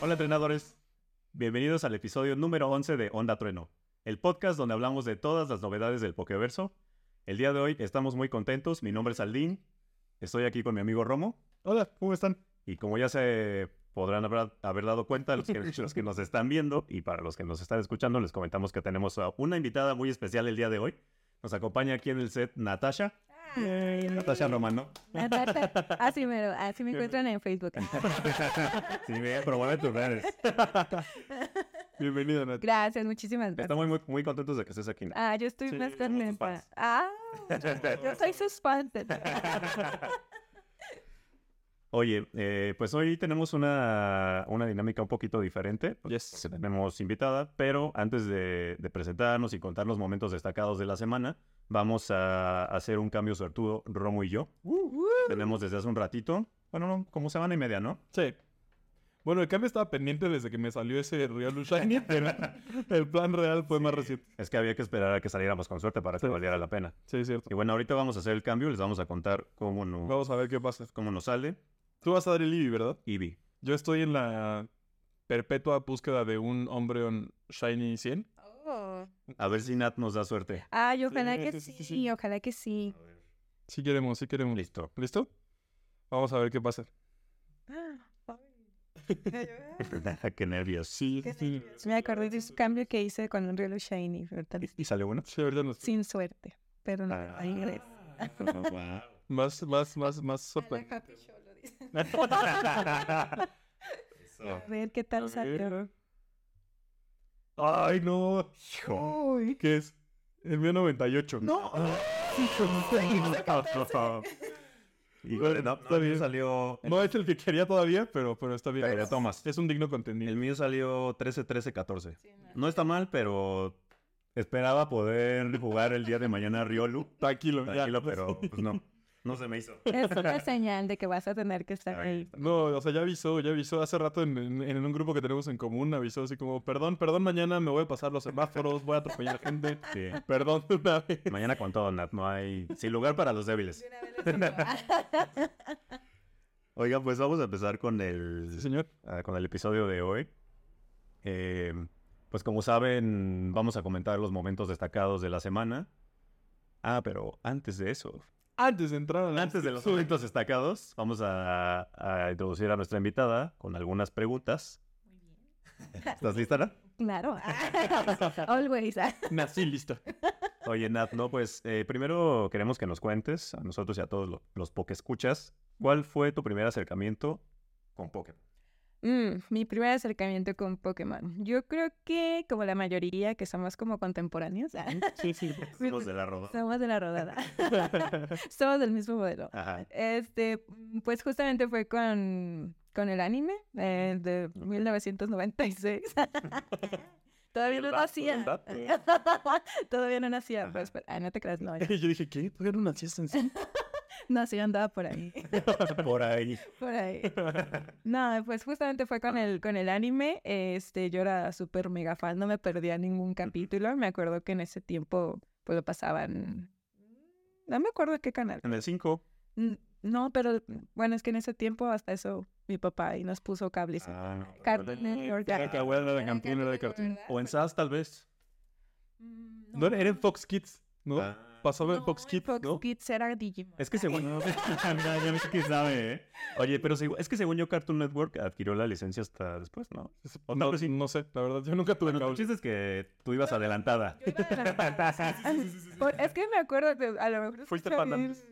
Hola entrenadores, bienvenidos al episodio número 11 de Onda Trueno, el podcast donde hablamos de todas las novedades del Pokeverso. El día de hoy estamos muy contentos, mi nombre es Aldín, estoy aquí con mi amigo Romo Hola, ¿cómo están? y como ya se podrán haber, haber dado cuenta los que, los que nos están viendo y para los que nos están escuchando les comentamos que tenemos a una invitada muy especial el día de hoy. Nos acompaña aquí en el set Natasha, Natasha Romano. Natasha. Así me, así me encuentran en Facebook. Sí, ve, promueve tus redes. Bienvenida, Nat. Gracias, muchísimas gracias. Estamos muy, muy contentos de que estés aquí. Ah, yo estoy Sí, más contenta. Ah, yo soy sus fans. Oye, eh, pues hoy tenemos una, una dinámica un poquito diferente. Yes. Tenemos invitada, pero antes de, de presentarnos y contar los momentos destacados de la semana, vamos a hacer un cambio suertudo, Romo y yo. Tenemos desde hace un ratito, bueno, no, como semana y media, ¿no? Sí. Bueno, el cambio estaba pendiente desde que me salió ese Real Shiny, pero el plan real fue más reciente. Es que había que esperar a que saliéramos con suerte para que Sí. valiera la pena. Sí, es cierto. Y bueno, ahorita vamos a hacer el cambio, les vamos a contar cómo, no- Vamos a ver qué pasa. cómo nos sale. Tú vas a dar el Eevee, ¿verdad? Eevee. Yo estoy en la perpetua búsqueda de un hombre on Shiny 100. Oh. A ver si Nat nos da suerte. Ay, ojalá Sí, que sí, sí, sí, sí. ojalá que sí. Sí queremos, sí queremos. Listo. ¿Listo? Vamos a ver qué pasa. Qué nervios. Sí, Qué sí. Me acordé de ese cambio que hice con un reloj shiny, ¿Y, y salió bueno? Sí, ahorita nos... sin suerte, pero no, Ah. ahí inglés. Wow. Más, más, más, más sorprendente. A ver qué tal salió. Ay, no. Uy. ¿Qué es? El mío 98. No. Híjole, no, Está no, bien. salió. No es el que quería todavía, pero, pero está bien. Pero tomas. Es un digno El contenido. mío salió 13, 13, 14. No está mal, pero esperaba poder jugar el día de mañana a Riolu. Tranquilo, ya. Tranquilo, pero pues no. No se me hizo. Es una señal de que vas a tener que estar ahí. No, o sea, ya avisó, ya avisó. Hace rato en, en- en un grupo que tenemos en común, avisó así como, perdón, perdón, mañana me voy a pasar los semáforos, voy a atropellar gente. Sí. Perdón, una vez. Mañana con todo, Nat. No hay. Sin lugar para los débiles. Oigan, pues vamos a empezar con el. Sí, señor. ah, con el episodio de hoy. Eh, pues como saben, vamos a comentar los momentos destacados de la semana. Ah, pero antes de eso, Antes de entrar a la antes de los momentos destacados, vamos a, a introducir a nuestra invitada con algunas preguntas. ¿Estás lista, Nat? Claro. Always. Nací lista. Oye, Nat, no, pues eh, primero queremos que nos cuentes, a nosotros y a todos lo- los escuchas ¿cuál fue tu primer acercamiento con Pokémon? Mm, mi primer acercamiento con Pokémon. Yo creo que, como la mayoría, que somos como contemporáneos, ah, Sí, sí. Los de la roda. somos de la rodada. somos del mismo modelo. Ajá. Este, mm, pues justamente fue con, con el anime eh, de 1996. Todavía no nacía. Todavía no nacía. Pues, pero- ay, no te creas, no. Yo dije, ¿qué? ¿Todavía no nacías en? No, sí, andaba por ahí. Por ahí. Por ahí. No, pues justamente fue con el, con el anime. Este, yo era súper mega fan, no me perdía ningún capítulo. Me acuerdo que en ese tiempo, pues lo pasaban. No me acuerdo de qué canal. En el 5. Mm, No, pero bueno, es que en ese tiempo hasta eso mi papá ahí nos puso cables. Ah, Cartoon Network. Era que abuela de Cartoon, de Cartoon. o en SAS, tal vez. Mm, No, era en Fox Kids, ¿no? Ah. Pasaba en No, Fox Kids, Fox ¿no? Kids era Digimon. Es que según... Ya ves que sabe, ¿eh? Oye, pero es que según yo, Cartoon Network adquirió la licencia hasta después, ¿no? O No, vez sí. no sé, la verdad, yo nunca tuve Bueno, el cable. chiste es que tú ibas adelantada. Yo iba adelantada. Por- Es que me acuerdo que a lo mejor... Fuiste bien- antes.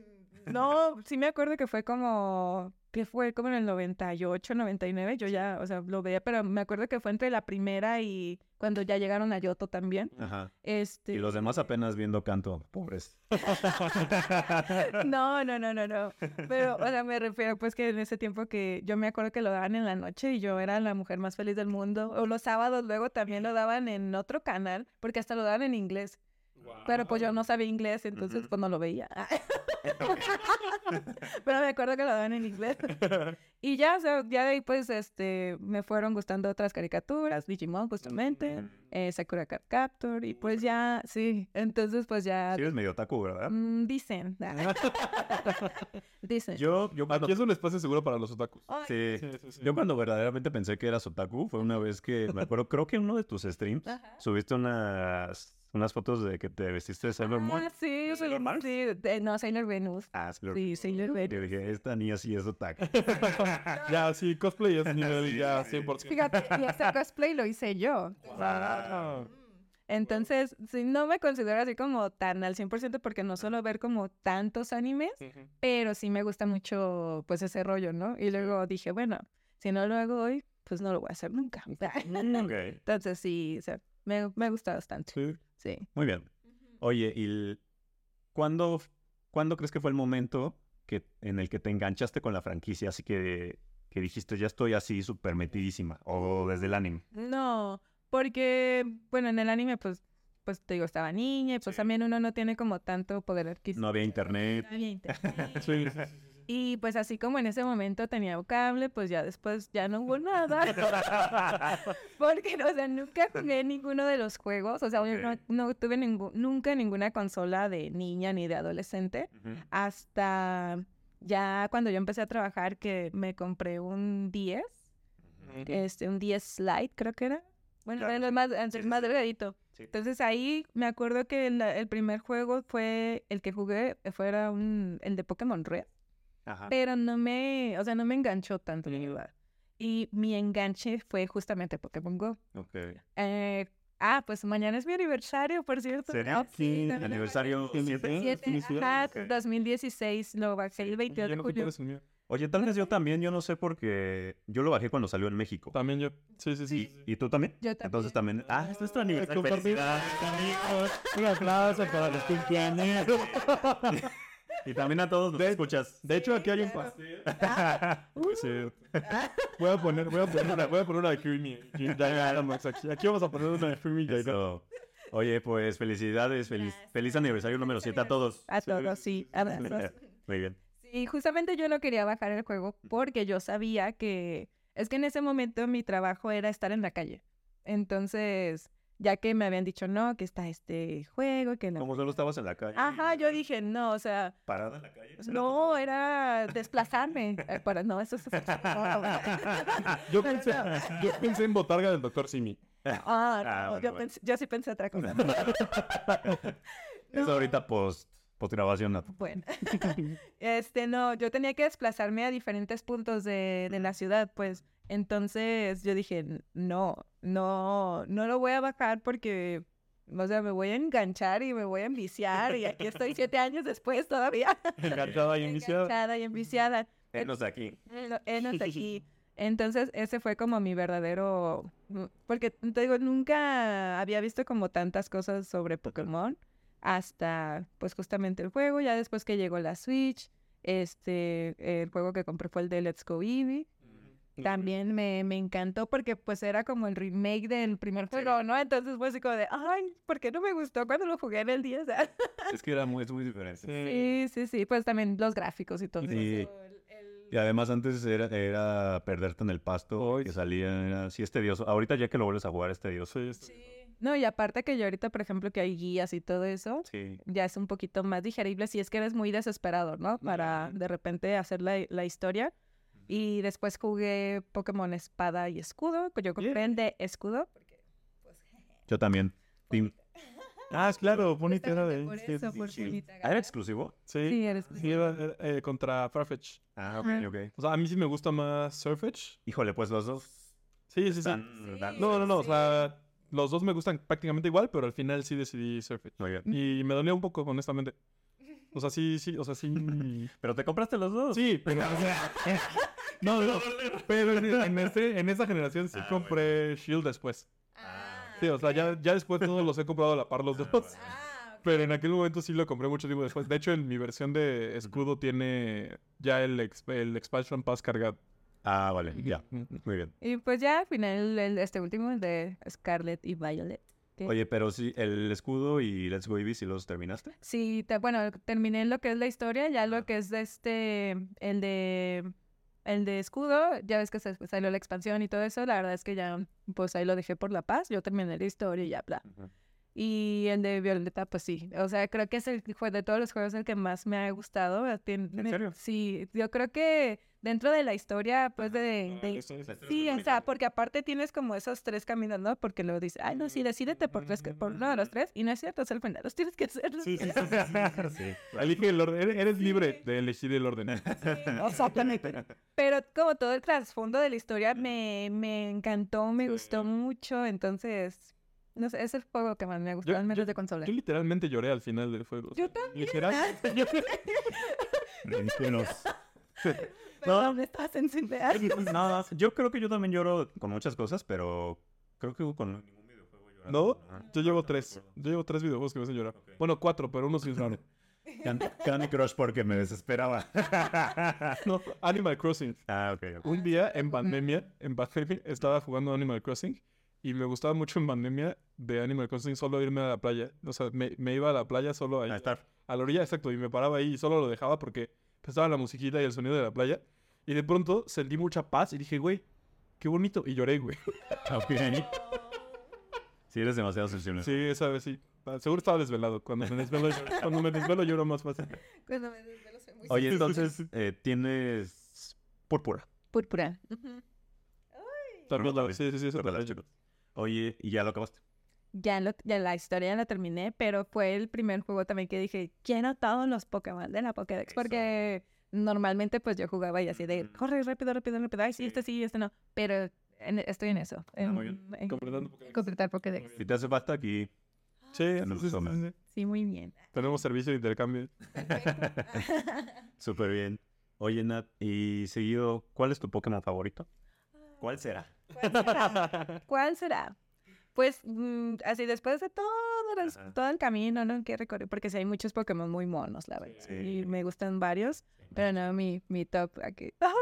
No, sí me acuerdo que fue como... Que fue como en el 98, 99. Yo ya, o sea, lo veía, pero me acuerdo que fue entre la primera y cuando ya llegaron a Yoto también. Ajá. Este... Y los demás apenas viendo canto. Pobres. No, no, no, no, no. Pero, o sea, me refiero pues que en ese tiempo que yo me acuerdo que lo daban en la noche y yo era la mujer más feliz del mundo. O los sábados luego también lo daban en otro canal, porque hasta lo daban en inglés. Pero pues yo no sabía inglés, entonces pues no lo veía. Pero me acuerdo que lo daban en inglés. Y ya, o sea, ya de ahí pues este, me fueron gustando otras caricaturas, Digimon justamente, eh, Sakura Card Captor, y pues ya, sí, entonces pues ya... Sí eres medio otaku, ¿verdad? mm, dicen. dicen. Yo, yo cuando, Aquí es un espacio seguro para los otakus. Sí, Sí, sí, sí. yo cuando verdaderamente pensé que eras otaku fue una vez que, me acuerdo, creo que en uno de tus streams Ajá. subiste unas, unas fotos de que te vestiste de Sailor Moon. Ah, sí, ¿De Sailor Mars? sí, de- no, Sailor Venus. Ah, Sailor Sí, Sailor Yo Venus. dije, esta niña sí es otaku. ya, sí, cosplay es nivel Sí, ya sí. 100%. Fíjate, y ese cosplay lo hice yo. Ah, Entonces, sí, no me considero así como tan al 100% porque no suelo ver como tantos animes, ujú. pero sí me gusta mucho pues ese rollo, ¿no? Y luego dije, bueno, si no lo hago hoy, pues no lo voy a hacer nunca. ok, Entonces sí, o sea, me, me gusta bastante. Sí. Sí. muy bien. Oye, ¿y el- cuándo, cuándo crees que fue el momento que, en el que te enganchaste con la franquicia? Así que, que dijiste, ya estoy así súper metidísima. O desde el anime. No, porque, bueno, en el anime, pues, pues te digo, estaba niña y pues Sí. también uno no tiene como tanto poder adquisitivo. No había internet. No había internet. Sí. Y pues así como en ese momento tenía cable, pues ya después ya no hubo nada. Porque, o sea, nunca jugué ninguno de los juegos. O sea, yo no, tuve ningún, nunca ninguna consola de niña ni de adolescente. Hasta ya cuando yo empecé a trabajar que me compré un 10, este, un 10 Slide creo que era. Bueno, Claro, era el más, el sí, más sí. delgadito. Sí. Entonces ahí me acuerdo que el, el primer juego fue el que jugué, fuera un, el de Pokémon Red. Ajá. Pero no me, o sea, no me enganchó tanto, la verdad. Y mi enganche fue justamente Pokémon Go. Ok. Eh, ah, pues mañana es mi aniversario, por cierto. ¿Serio? Ah, sí, Sí, también Aniversario Sí, 7. sí. Siete, Felicidades. ajá, Ok. 2016, lo bajé el 22 Yo de julio. es el mío. Oye, tal vez yo también, yo no sé porque yo lo bajé cuando salió en México. También yo. Sí, sí, sí. ¿Y, y tú también? Yo Entonces también. Ah, esto es tu aniversario. Un aplauso para los cumpleaños. Y también a todos los que escuchas. De hecho, aquí hay un pastel. Sí. Voy a poner, voy a poner una, voy a poner una de Creamy. Aquí, vamos a poner una de Creamy. Oye, pues felicidades, feliz, feliz aniversario número 7 a todos. A todos, sí. abrazos. Muy bien. Sí, justamente yo no quería bajar el juego porque yo sabía que es que en ese momento mi trabajo era estar en la calle. Entonces, ya que me habían dicho no, que está este juego, que la... Como solo estabas en la calle. Ajá, yo dije, no, o sea, Parada en la calle. no, era desplazarme. Eh, para, no, eso es... Yo pensé, yo pensé en Botarga del Dr. Simi. Ah, Ah, no, bueno, yo, bueno. pensé- yo sí pensé otra cosa. Eso ahorita post, post grabación. Nato. Bueno, este no, yo tenía que desplazarme a diferentes puntos de, de la ciudad, pues. Entonces yo dije, "N- no, no, no lo voy a bajar porque, o sea, me voy a enganchar y me voy a enviciar y aquí estoy siete años después todavía. Enganchada y enviciada. Enganchada y enviciada. Venos aquí. Aquí. Entonces, ese fue como mi verdadero... mm, Porque, te digo, nunca había visto como tantas cosas sobre Pokémon hasta, pues, justamente el juego. Ya después que llegó la Switch, este, el juego que compré fue el de Let's Go Eevee. También me, me encantó porque, pues, era como el remake del primer juego, ¿no? Entonces fue así como de, ay, ¿por qué no me gustó cuando lo jugué en el 10? Es que era muy, es muy diferente. sí, sí, sí. Pues también los gráficos y todo Sí. eso. el- el- Y además antes era, era perderte en el pasto, que salía, era, sí es tedioso. Ahorita ya que lo vuelves a jugar es tedioso. Sí, sí. Sí. No, y aparte que yo ahorita, por ejemplo, que hay guías y todo eso, Sí. ya es un poquito más digerible si es que eres muy desesperado, ¿no? Para de repente hacer la, la historia. Y después jugué Pokémon Espada y Escudo, que yo compré el de Escudo. Yo también. Ah, es claro, bonita era de. Por sí, eso, por sí. Bonita ¿Ah, ¿Era exclusivo? Sí, Sí, eres sí, era, era, eh, contra Farfetch. Ah, ok, ok. O sea, a mí sí me gusta más Surfetch. Híjole, pues los dos Sí, sí, sí. están... Sí. dan- No, no, no, o Sí. sea, los dos me gustan prácticamente igual, pero al final sí decidí Surfetch. Muy bien. Y me dolía un poco, honestamente. O sea, sí, sí, o sea, sí. ¿Pero te compraste los dos? Sí, pero, o sea, no, no, pero en, en ese, en esa generación sí Ah, compré Shield después. Ah, Sí, o sea, ya, ya después todos los he comprado a la par los dos. Ah. Pero en aquel momento sí lo compré mucho tiempo después. De hecho, en mi versión de escudo tiene ya el, ex- el expansion pass cargado. Ah, vale, ya. Muy bien. Y pues ya al final el- este último, el de Scarlet y Violet. ¿Qué? Oye, pero sí, el escudo y Let's Go Eevee, ¿sí los terminaste? Sí, te- bueno, terminé lo que es la historia, ya lo que es de este, el de, el de escudo, ya ves que se- salió la expansión y todo eso, la verdad es que ya, pues ahí lo dejé por la paz, yo terminé la historia y ya, bla. Y el de Violeta, pues sí, o sea, creo que es el de todos los juegos el que más me ha gustado. eh, tien- ¿En me- serio? Sí, yo creo que dentro de la historia, pues de... de- Sí, o sea, porque aparte tienes como esos tres caminos, ¿no? Porque luego dices, ay, no, sí, decídete por, tres, por uno de los tres. Y no es cierto, es el final, los tienes que hacer. Sí, sí, sí. Elige el orden. Eres, eres libre de elegir el orden. Exactamente. Pero como todo el trasfondo de la historia me, me encantó, me gustó mucho, entonces, no sé, es el juego que más me ha gustado, Yo- al menos yo- de consola. Yo literalmente lloré al final del juego. Yo también. Literalmente lloré. No, me estás encendiendo. No, yo creo que yo también lloro con muchas cosas, pero creo que con ningún videojuego he llorado. ¿No? Yo llevo tres. Yo llevo tres videojuegos que me hacen llorar. Bueno, cuatro, pero uno sí es raro. Can- Candy Crush porque me desesperaba. No, Animal Crossing. ah, ok. ok. Un día en pandemia, en pandemia, estaba jugando Animal Crossing y me gustaba mucho en pandemia de Animal Crossing solo irme a la playa. O sea, me, me iba a la playa solo ahí. A estar. A la orilla, exacto, y me paraba ahí y solo lo dejaba porque estaba la musiquita y el sonido de la playa. Y de pronto sentí mucha paz y dije, güey, qué bonito. Y lloré, güey. Ok. Sí, eres demasiado sensible. Sí, esa vez sí. Ah, Seguro estaba desvelado. Cuando me desvelo, lloro, cuando me desvelo lloro más fácil. Cuando me desvelo soy muy Oye, entonces, eh, tienes púrpura. Púrpura. No, la- sí, sí, sí, chicos. Oye, ¿y ya lo acabaste? Ya, lo- ya la historia ya la terminé, pero fue el primer juego también que dije, quiero todos los Pokémon de la Pokédex, Eso. porque normalmente pues yo jugaba y así de, corre rápido, rápido, rápido, ay, sí, este sí, este no, pero en- estoy en eso, en, Ah, muy bien. en Completando Pokédex. completar Pokédex. Si te hace falta aquí, Sí, nos sí, toma. sí, sí. Sí, muy bien. Tenemos servicio de intercambio. súper bien. Oye, Nat, y seguido, ¿cuál es tu Pokémon favorito? ¿Cuál será? ¿Cuál será? ¿Cuál será? Pues mm, así después de todo, los- todo el camino, ¿no? Que recorrer, porque sí hay muchos Pokémon muy monos, la verdad. Sí. Y me gustan varios, pero no, mi, mi top aquí. ¡Ah!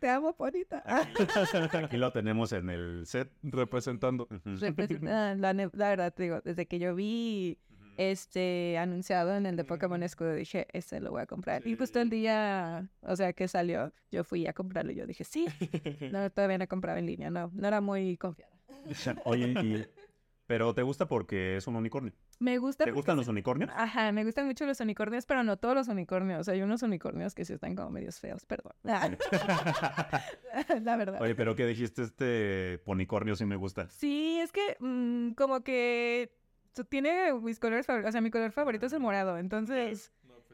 te amo, bonita. Aquí lo tenemos en el set. Representando. Representa- la, la verdad, te digo, desde que yo vi este anunciado en el de Pokémon Escudo, dije, este lo voy a comprar. Y justo el día, o sea, que salió, yo fui a comprarlo y yo dije, sí. No, todavía no compraba en línea, no, no era muy confiada. Oye, y- pero ¿te gusta porque es un unicornio? Me gusta ¿Te gustan los unicornios? Ajá, me gustan mucho los unicornios, pero no todos los unicornios. Hay unos unicornios que sí están como medios feos, perdón. La verdad. Oye, pero ¿qué dijiste? Este ponicornio sí me gusta. Sí, es que mm, como que tiene mis colores favoritos. O sea, mi color favorito es el morado. Entonces,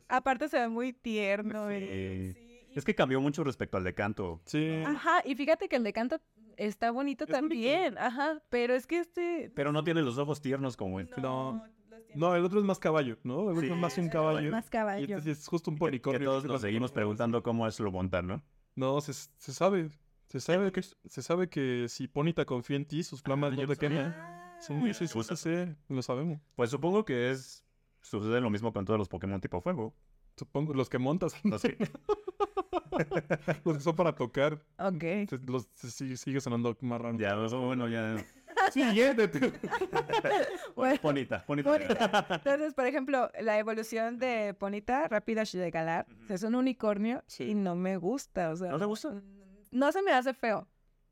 aparte se ve muy tierno. y- Sí. sí, y- Es que cambió mucho respecto al de canto. Sí. Ajá, y fíjate que el de canto está bonito Es bonito. también. Ajá, pero es que este... Pero no tiene los ojos tiernos como este. No. No, el otro es más caballo, ¿no? El otro Sí. es más un caballo. Más Y caballo. este sí es justo un Que, ponicornio. que todos que nos se seguimos preguntando cómo es lo montar, ¿no? No, se, se sabe. Se sabe que se sabe que si Ponita confía en ti, sus flamas Ah, no te queman. Ah. Sí, sí, sí, sí, sí, lo sabemos. Pues supongo que es... Sucede lo mismo con todos los Pokémon tipo fuego. Supongo, los que montas, Los que- los que son para tocar, Ok. los, sigue, sigue sonando más raro. ya, eso, bueno, ya... Siguiente. Bueno, Bonita, bonita. Bonita. Entonces, por ejemplo, la evolución de Ponita, Rapidash de Galar, Ujú. es un unicornio Sí. y no me gusta, o sea... ¿No te gusta? No se me hace feo,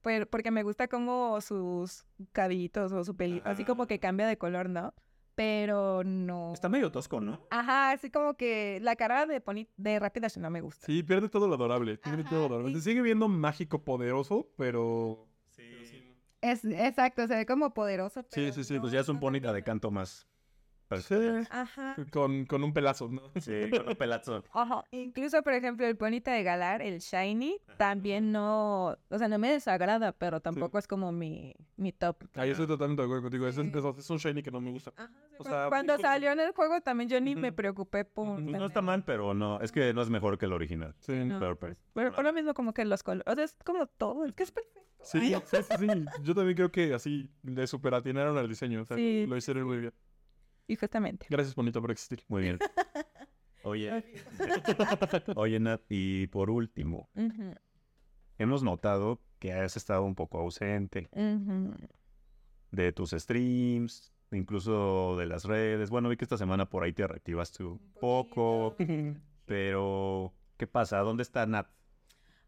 pero porque me gusta como sus cabellitos o su pelito, así como que cambia de color, ¿no? Pero no... Está medio tosco, ¿no? Ajá, así como que la cara de Poni de Rapidash no me gusta. Sí, pierde todo lo adorable. Pierde Ajá, todo lo adorable. y- Se sigue viendo mágico, poderoso, pero. Es, exacto, se ve como poderoso. Sí, pero sí, sí, no Pues ya es un no bonita de canto más. Sí, Ajá. con, con un pelazo, ¿no? Sí, con un pelazo. Ajá. Incluso, por ejemplo, el Ponita de Galar, el Shiny, también no, o sea, no me desagrada, pero tampoco es como mi, mi top. Ahí estoy totalmente de acuerdo contigo. Es, Sí. es- es un shiny que no me gusta. O Cu- sea, Cuando salió en el juego también yo ni me preocupé por... Pues no está mal, pero no. Es que no es mejor que el original. Sí, No. Pero, pues, Pero por lo mismo como que los colores, o sea, es como todo, es que es perfecto. sí, sí, sí, sí. Yo también creo que así le superatinaron al diseño. O sea, Sí, lo sí, hicieron muy bien. Y justamente. Gracias, bonito, por existir. muy bien. Oye, oye, Nat, y por último, hemos notado que has estado un poco ausente de tus streams, incluso de las redes. Bueno, vi que esta semana por ahí te reactivaste un poco, pero ¿qué pasa? ¿Dónde está Nat?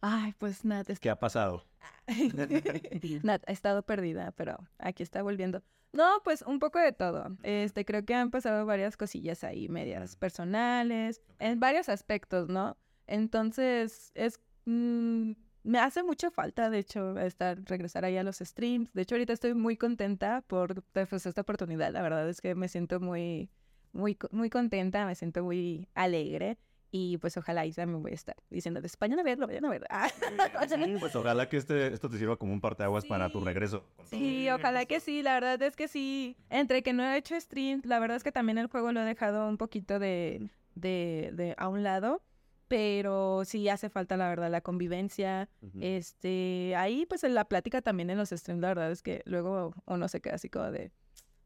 Ay, pues Nat, es ¿Qué ha pasado? Nat ha estado perdida, pero aquí está volviendo. No, pues un poco de todo. Este, creo que han pasado varias cosillas ahí, medias personales, en varios aspectos, ¿no? Entonces, es mm, me hace mucha falta, de hecho, estar regresar ahí a los streams. De hecho, ahorita estoy muy contenta por pues, esta oportunidad. La verdad es que me siento muy, muy, muy contenta, me siento muy alegre. Y pues ojalá ahí también voy a estar diciendo, de España a verlo, vayan a ver. Ah, Pues ojalá que este, esto te sirva como un parteaguas para tu regreso. Sí, ojalá que sí, la verdad es que sí. Entre que no he hecho stream, la verdad es que también el juego lo he dejado un poquito de, de, de a un lado, pero sí hace falta, la verdad, la convivencia. Este, ahí pues en la plática también en los streams, la verdad es que luego uno se queda así como de,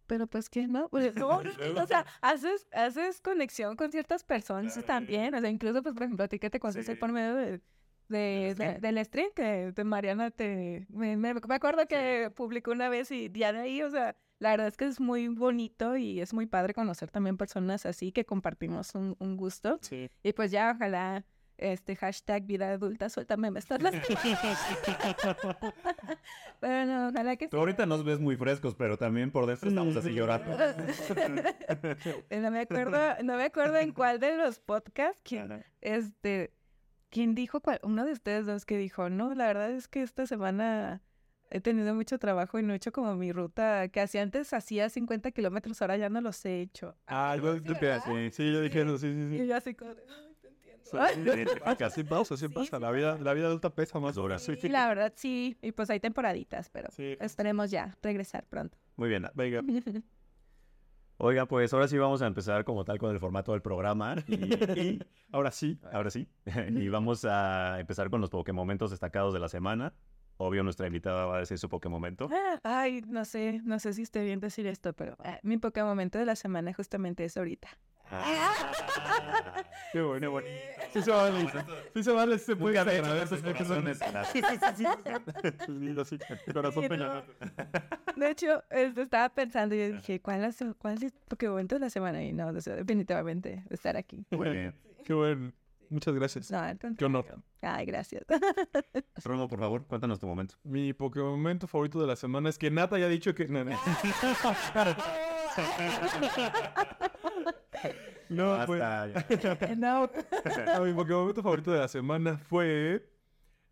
pero pues qué, ¿no? Pues, no, o sea, haces, haces conexión con ciertas personas también, o sea, incluso pues por ejemplo a ti que te conoces Sí. por medio de, de, de- del stream que de Mariana te, me, me- me acuerdo que publicó una vez y ya de ahí, o sea, la verdad es que es muy bonito y es muy padre conocer también personas así que compartimos un, un gusto. Sí. Y pues ya, ojalá, este hashtag vida adulta, suéltame, me estás lastimando. Pero no, ojalá que Tú ahorita nos ves muy frescos, pero también por dentro estamos así llorando. No me acuerdo, no me acuerdo en cuál de los podcasts, quién, este, quién dijo cuál, uno de ustedes dos que dijo, no, la verdad es que esta semana he tenido mucho trabajo y no he hecho como mi ruta, que hacía antes hacía 50 kilómetros, ahora ya no los he hecho. Ah, yo, sí, sí, sí, yo dije eso, sí, sí, Y sí. yo así como, Así pasa, así Sí, pasa. La vida, la vida adulta pesa más. Horas. Sí, Sí, la verdad sí, y pues hay temporaditas, pero Sí. esperemos ya regresar pronto. Muy bien. Venga. Oiga, pues ahora sí vamos a empezar como tal con el formato del programa. Y, y Ahora sí. ahora sí. y vamos a empezar con los Pokémomentos destacados de la semana. Obvio, nuestra invitada va a decir su Pokémomento. Ah, Ay, no sé, no sé si esté bien decir esto, pero ah, mi Pokémon momento de la semana justamente es ahorita. Qué bueno, bueno. Sí se vale. Sí se vale, sí se Nunca hacer. había hecho esos corazones en las- Sí, sí, sí, sí. Lindo, sí. Corazón Sí, peña. De hecho, este, estaba pensando y dije, ¿cuál es, cuál es el Pokémon momento de la semana? Y no, o sea, definitivamente estar aquí. Muy bien. Qué bueno. Muchas gracias. No, Qué honor. Ay, gracias. Romo, por favor, cuéntanos tu momento. Mi Pokémon momento favorito de la semana es que Nata ya ha dicho que. No, no. No, pues. Basta, ya. no, no, mi Pokémon momento favorito de la semana fue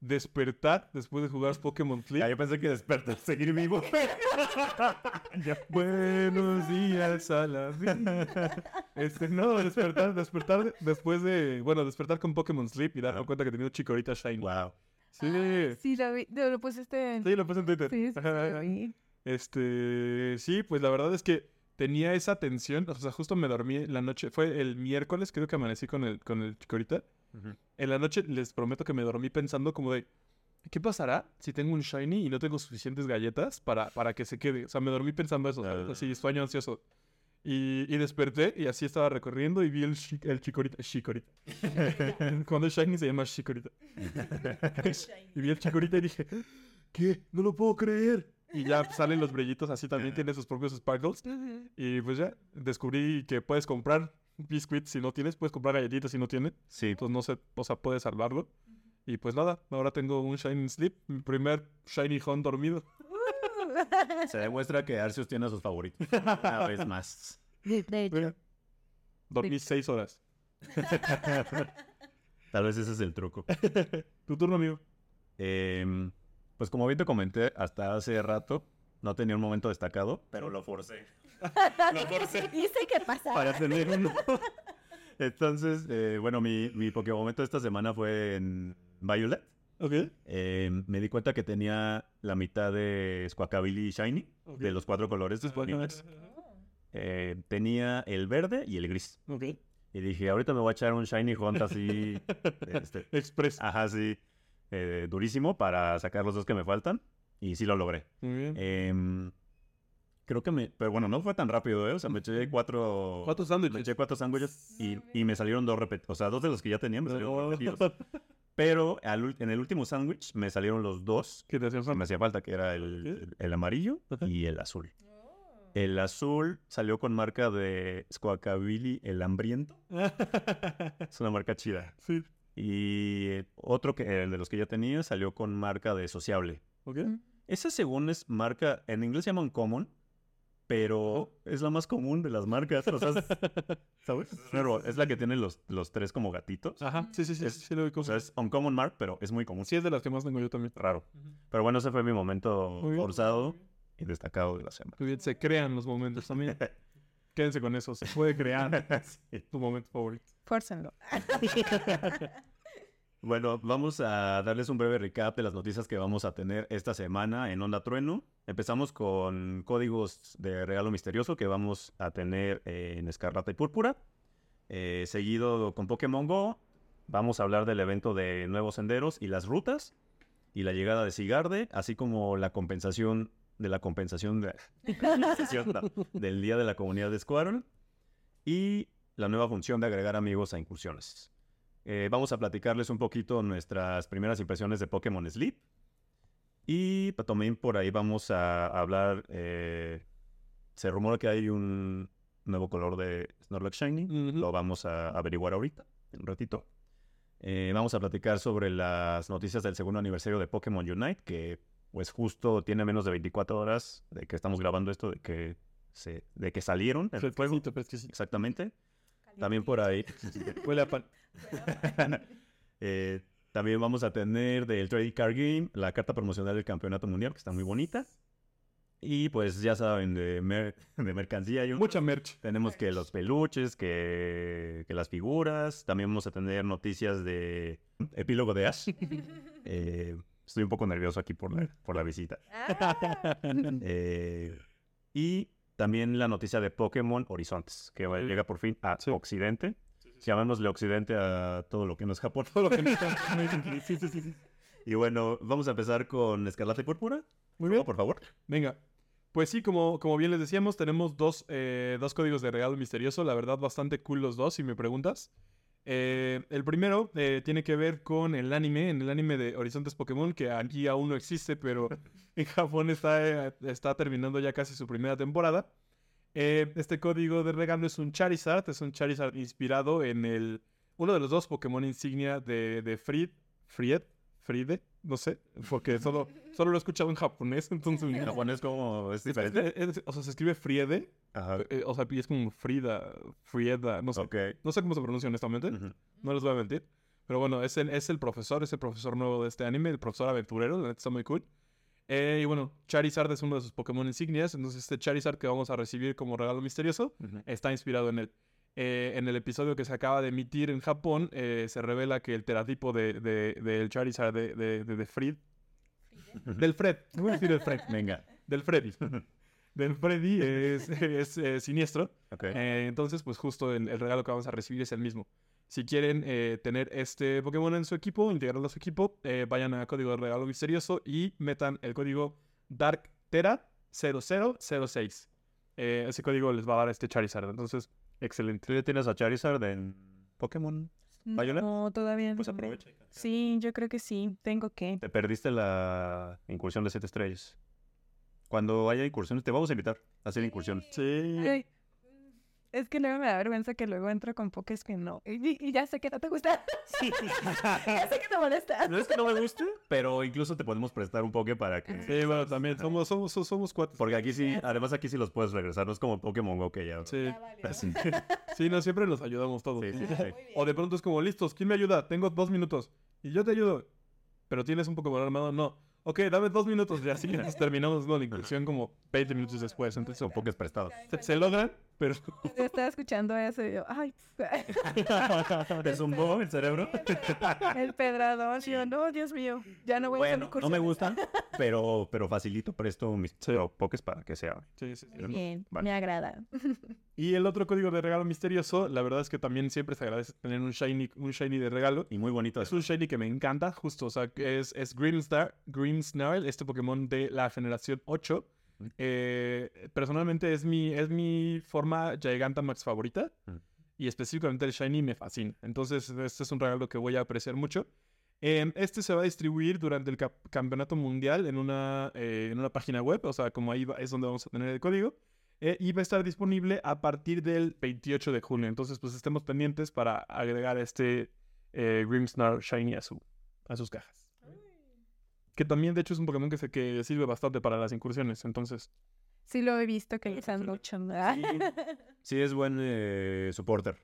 despertar después de jugar Pokémon Ya, Flip. yo pensé que despertar, seguir vivo. Buenos días a la vida. Este, no, despertar, despertar de- después de, bueno, despertar con Pokémon Sleep y darme cuenta que tenía un Chikorita Shiny. wow. Sí, sí, lo vi, lo pusiste en... sí, lo puse en Twitter. Sí, sí, sí, Ajá, lo vi. Este, sí, pues la verdad es que tenía esa tensión, o sea, justo me dormí la noche, fue el miércoles, creo que amanecí con el, con el Chikorita. En la noche les prometo que me dormí pensando como de, ¿qué pasará si tengo un Shiny y no tengo suficientes galletas para, para que se quede? O sea, me dormí pensando eso, ¿sabes? Ah. así, sueño ansioso. Y, y desperté y así estaba recorriendo y vi el, chi- el Chikorita, Chikorita. Cuando es Shiny se llama Chikorita. y vi el Chikorita y dije, ¿qué? No lo puedo creer. Y ya salen los brillitos, así también tiene sus propios sparkles. Y pues ya, descubrí que puedes comprar biscuits si no tienes, puedes comprar galletitas si no tienes. Sí, Entonces no sé, o sea, puedes salvarlo. Y pues nada, ahora tengo un Shiny Sleep, mi primer Shiny Hunt dormido. se demuestra que Arceus tiene a sus favoritos. Una vez más. De hecho. Mira, Dormí seis horas. Tal vez ese es el truco. Tu turno, amigo. Em, pues como bien te comenté, hasta hace rato no tenía un momento destacado, pero lo forcé. lo forcé Dice que pasa. para tener uno. Entonces, eh, bueno, mi, mi Pokémon momento esta semana fue en Violet. Ok. Em, me di cuenta que tenía la mitad de Squawkabilly Shiny, de los cuatro colores disponibles. Eh, tenía el verde y el gris. Ok. Y dije, ahorita me voy a echar un Shiny Hunt así, este, Express. ajá, sí, eh, durísimo para sacar los dos que me faltan. Y sí lo logré. Muy bien. Em, creo que me... Pero bueno, no fue tan rápido, ¿eh? O sea, me eché cuatro... Cuatro Me sándwiches. eché cuatro sándwiches y, y me salieron dos repetidos. O sea, dos de los que ya tenía me salieron Oh. repetidos. Pero al en el último sándwich me salieron los dos ¿Qué te hacían que me hacía falta, que era el, el- el amarillo Ajá. y el azul. El azul salió con marca de Squawkabilly el hambriento. Es una marca chida. sí. Y otro que el de los que ya tenía salió con marca de sociable. ¿Ok? Esa según es marca, en inglés se llaman common, pero es la más común de las marcas. o sea, es- ¿Sabes? Pero es la que tiene los, los tres como gatitos. Ajá, sí, sí, sí. Es- sí, lo. O sea, es uncommon mark, pero es muy común. Sí, es de las que más tengo yo también. Raro. Pero bueno, ese fue mi momento forzado y destacado de la semana. Muy bien, se crean los momentos también. Quédense con eso, se puede crear Sí. tu momento favorito. Fórcenlo. Bueno, vamos a darles un breve recap de las noticias que vamos a tener esta semana en Onda Trueno. Empezamos con códigos de regalo misterioso que vamos a tener eh, en Escarlata y Púrpura. Eh, seguido con Pokémon Go, vamos a hablar del evento de nuevos senderos y las rutas. Y la llegada de Sigarde, así como la compensación de la compensación de- no, del Día de la Comunidad de Squadron. Y la nueva función de agregar amigos a incursiones. Eh, vamos a platicarles un poquito nuestras primeras impresiones de Pokémon Sleep. Y también por ahí vamos a hablar. eh, se rumora que hay un nuevo color de Snorlax Shiny. Lo vamos a averiguar ahorita, en un ratito. Eh, vamos a platicar sobre las noticias del segundo aniversario de Pokémon Unite, que pues justo tiene menos de 24 horas de que estamos grabando esto, de que, se, de que salieron. el juego. Fresquecito, fresquecito. Exactamente. También por ahí. Huele a pan. Eh, también vamos a tener del Trading Card Game la carta promocional del Campeonato Mundial, que está muy bonita. Y pues ya saben, de, mer- de mercancía hay un- Mucha merch. tenemos que los peluches, que, que las figuras. También vamos a tener noticias de epílogo de Ash. Eh, estoy un poco nervioso aquí por la, por la visita. Ah. Eh, y también la noticia de Pokémon Horizontes, que Sí. llega por fin a Sí. Occidente. Llamémosle Occidente a todo lo que no es Japón. Todo lo que. Sí, sí, sí, sí. Y bueno, vamos a empezar con Escarlata y Púrpura. Muy bien. Oh, por favor. Venga. Pues sí, como, como bien les decíamos, tenemos dos, eh, dos códigos de regalo misterioso. La verdad, bastante cool los dos, si me preguntas. Eh, el primero eh, tiene que ver con el anime, en el anime de Horizontes Pokémon, que aquí aún no existe, pero en Japón está, eh, está terminando ya casi su primera temporada. Eh, este código de regalo es un Charizard, es un Charizard inspirado en el uno de los dos Pokémon insignia de, de Fried, Fried, Friede, no sé, porque solo, solo lo he escuchado en japonés, entonces... En japonés como es diferente. Es- es- o sea, se escribe Friede, Ajá. eh, o sea, es como Frida, Frieda, no sé. Ok. No sé cómo se pronuncia honestamente, Ujú. no les voy a mentir. Pero bueno, es el, es el profesor, es el profesor nuevo de este anime, el profesor aventurero, la neta está muy cool. Eh, y bueno, Charizard es uno de sus Pokémon insignias, entonces este Charizard que vamos a recibir como regalo misterioso Ujú. está inspirado en él. Eh, en el episodio que se acaba de emitir en Japón, eh, se revela que el teratipo de, de- del Charizard de, de, de, de Fred, del Fred, voy a decir el Fred, Venga. del Freddy, del Freddy es, es, eh, siniestro. Ok. Eh, entonces, pues justo el, el regalo que vamos a recibir es el mismo. Si quieren tener este Pokémon en su equipo, integrarlo a su equipo, vayan a código de regalo misterioso y metan el código DarkTera0006. Eh, ese código les va a dar este Charizard. Entonces, excelente. ¿Tú ya tienes a Charizard en Pokémon? ¿Violet? No, todavía Pues no. aprovecha. y- Sí, yo creo que sí. Tengo que. Te perdiste la incursión de siete estrellas. Cuando haya incursiones, te vamos a invitar a hacer incursiones. Sí. Ay, es que luego me da vergüenza que luego entro con pokés que no. Y, y ya sé que no te gusta. ya sé que te molesta. No es que no me guste, pero incluso te podemos prestar un Poké para que... Sí, bueno, también somos, somos, somos, somos cuates. Porque aquí sí, además aquí sí los puedes regresar, no es como Pokémon Go que ya... Sí. Ya. Así. sí, no, siempre nos ayudamos todos. Sí, sí, Ah, sí. O de pronto es como, listos, ¿quién me ayuda? Tengo dos minutos. Y yo te ayudo. Pero tienes un Pokémon armado, no. Ok, dame dos minutos. Y así terminamos ¿no? la incursión como 20 minutos después. Entonces, Son Pokés prestados. se, se logran, pero Yo estaba escuchando eso y yo, ay, ¿Te zumbó el cerebro? el pedradón. Y yo, no, Dios mío, ya no voy a hacer no me incursiones". gustan, pero, pero facilito presto mis Sí. Pokés para que sea. Sí, sí, sí. Bien, Vale. me agrada. Y el otro código de regalo misterioso, la verdad es que también siempre se agradece tener un shiny, un shiny de regalo. Y muy bonito. Es un shiny que me encanta, justo, o sea, que es, es Grimmsnar, Grimmsnarl, este Pokémon de la generación 8. Eh, personalmente es mi, es mi forma Gigantamax favorita. Y específicamente el shiny me fascina. Entonces, este es un regalo que voy a apreciar mucho. Eh, este se va a distribuir durante el campeonato mundial en una, eh, en una página web, o sea, como ahí va- es donde vamos a tener el código. eh, y va a estar disponible a partir del 28 de junio. Entonces, pues estemos pendientes para agregar este Grimmsnarl Shiny a, su, a sus cajas. Que también, de hecho, es un Pokémon que, se, que sirve bastante para las incursiones. Entonces, Sí lo he visto que usan mucho. ¿verdad? Sí, es buen eh, supporter.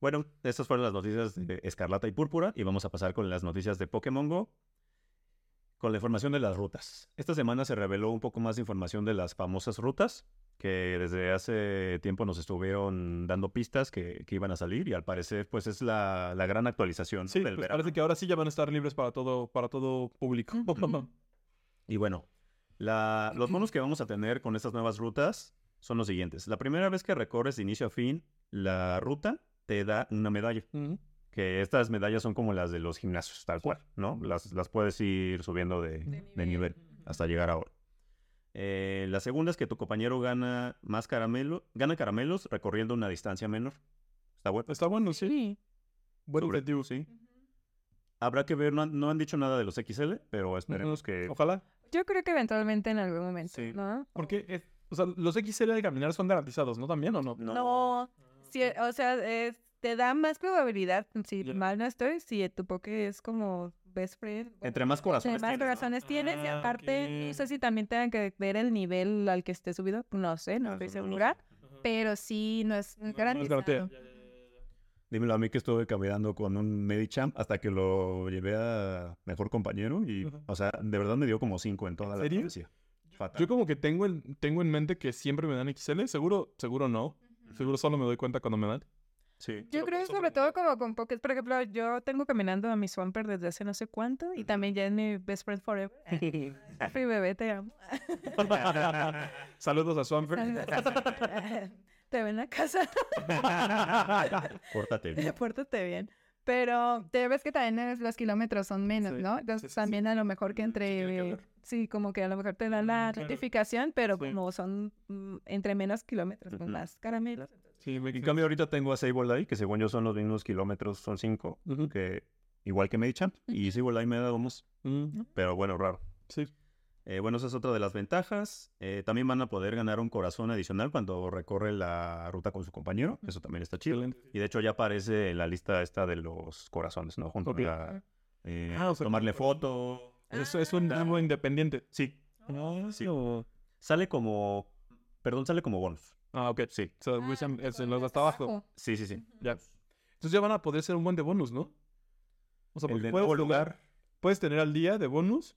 Bueno, estas fueron las noticias de Escarlata y Púrpura y vamos a pasar con las noticias de Pokémon Go. Con la información de las rutas. Esta semana se reveló un poco más de información de las famosas rutas que desde hace tiempo nos estuvieron dando pistas que, que iban a salir y al parecer pues es la, la gran actualización sí, del pues verano. parece que ahora sí ya van a estar libres para todo, para todo público. Y bueno, la- los bonos que vamos a tener con estas nuevas rutas son los siguientes. La primera vez que recorres de inicio a fin la ruta te da una medalla. Que estas medallas son como las de los gimnasios, tal cual, ¿no? Las, las puedes ir subiendo de, de nivel hasta llegar a oro. Eh, la segunda es que tu compañero gana más caramelo, gana caramelos recorriendo una distancia menor. Está bueno. Está bueno, sí. Sí. Buen Sobre- objetivo. sí. Habrá que ver, no han, no han dicho nada de los XL, pero esperemos que... Ojalá. Yo creo que eventualmente en algún momento, Sí. ¿no? Porque, es- o sea, los XL de caminar son garantizados, ¿no? También, ¿o no? No, sí, o sea, es- te da más probabilidad, si Ya. mal no estoy, si tu poke es como best friend. bueno, Entre más corazones entre más tienes, ¿no? corazones tienes, y Ah, aparte, no sé si también tengan que ver el nivel al que esté subido, no sé, no Ah, estoy no segura, pero sí, no es No, no es garantizado. garantía. Dímelo a mí que estuve caminando con un Medichamp hasta que lo llevé a mejor compañero y, o sea, de verdad me dio como cinco en toda ¿En la serio? Fatal. Yo como que tengo en, tengo en mente que siempre me dan XL. Seguro, seguro no. Seguro solo me doy cuenta cuando me dan. Sí. Yo creo por sobre todo como con Pocket, por ejemplo, yo tengo caminando a mi Swampert desde hace no sé cuánto y también ya es mi best friend forever. Free bebé, te amo. Saludos a Swampert. te ven a casa. Pórtate bien. Pórtate bien. Pero te ves que también los kilómetros son menos, Sí, ¿no? Entonces sí, sí, también a lo mejor que Mm, que entre... Sí, como que a lo mejor te dan la notificación, pero como son mm, entre menos kilómetros, pues más caramelos. Sí, me En cambio, ahorita tengo a Sableye, que según yo son los mismos kilómetros, son cinco, Ujú. que igual que Medichamp, y Sableye me da unos, Mm, pero bueno, raro. Sí. Eh, bueno, esa es otra de las ventajas. Eh, también van a poder ganar un corazón adicional cuando recorre la ruta con su compañero. Eso también está chido. Excelente. Y de hecho ya aparece en la lista esta de los corazones, ¿no? Junto a eh, Ah, o sea, tomarle como- foto. Eso es un algo independiente. Sí, Ah, Sí. o- sale como... Perdón, sale como bonus. Ah, ok. Sí, O sea, es en los de hasta abajo. sí, sí, sí. Ya. Entonces ya van a poder ser un buen de bonus, ¿no? O sea, porque de puedes, lugar. puedes tener al día de bonus.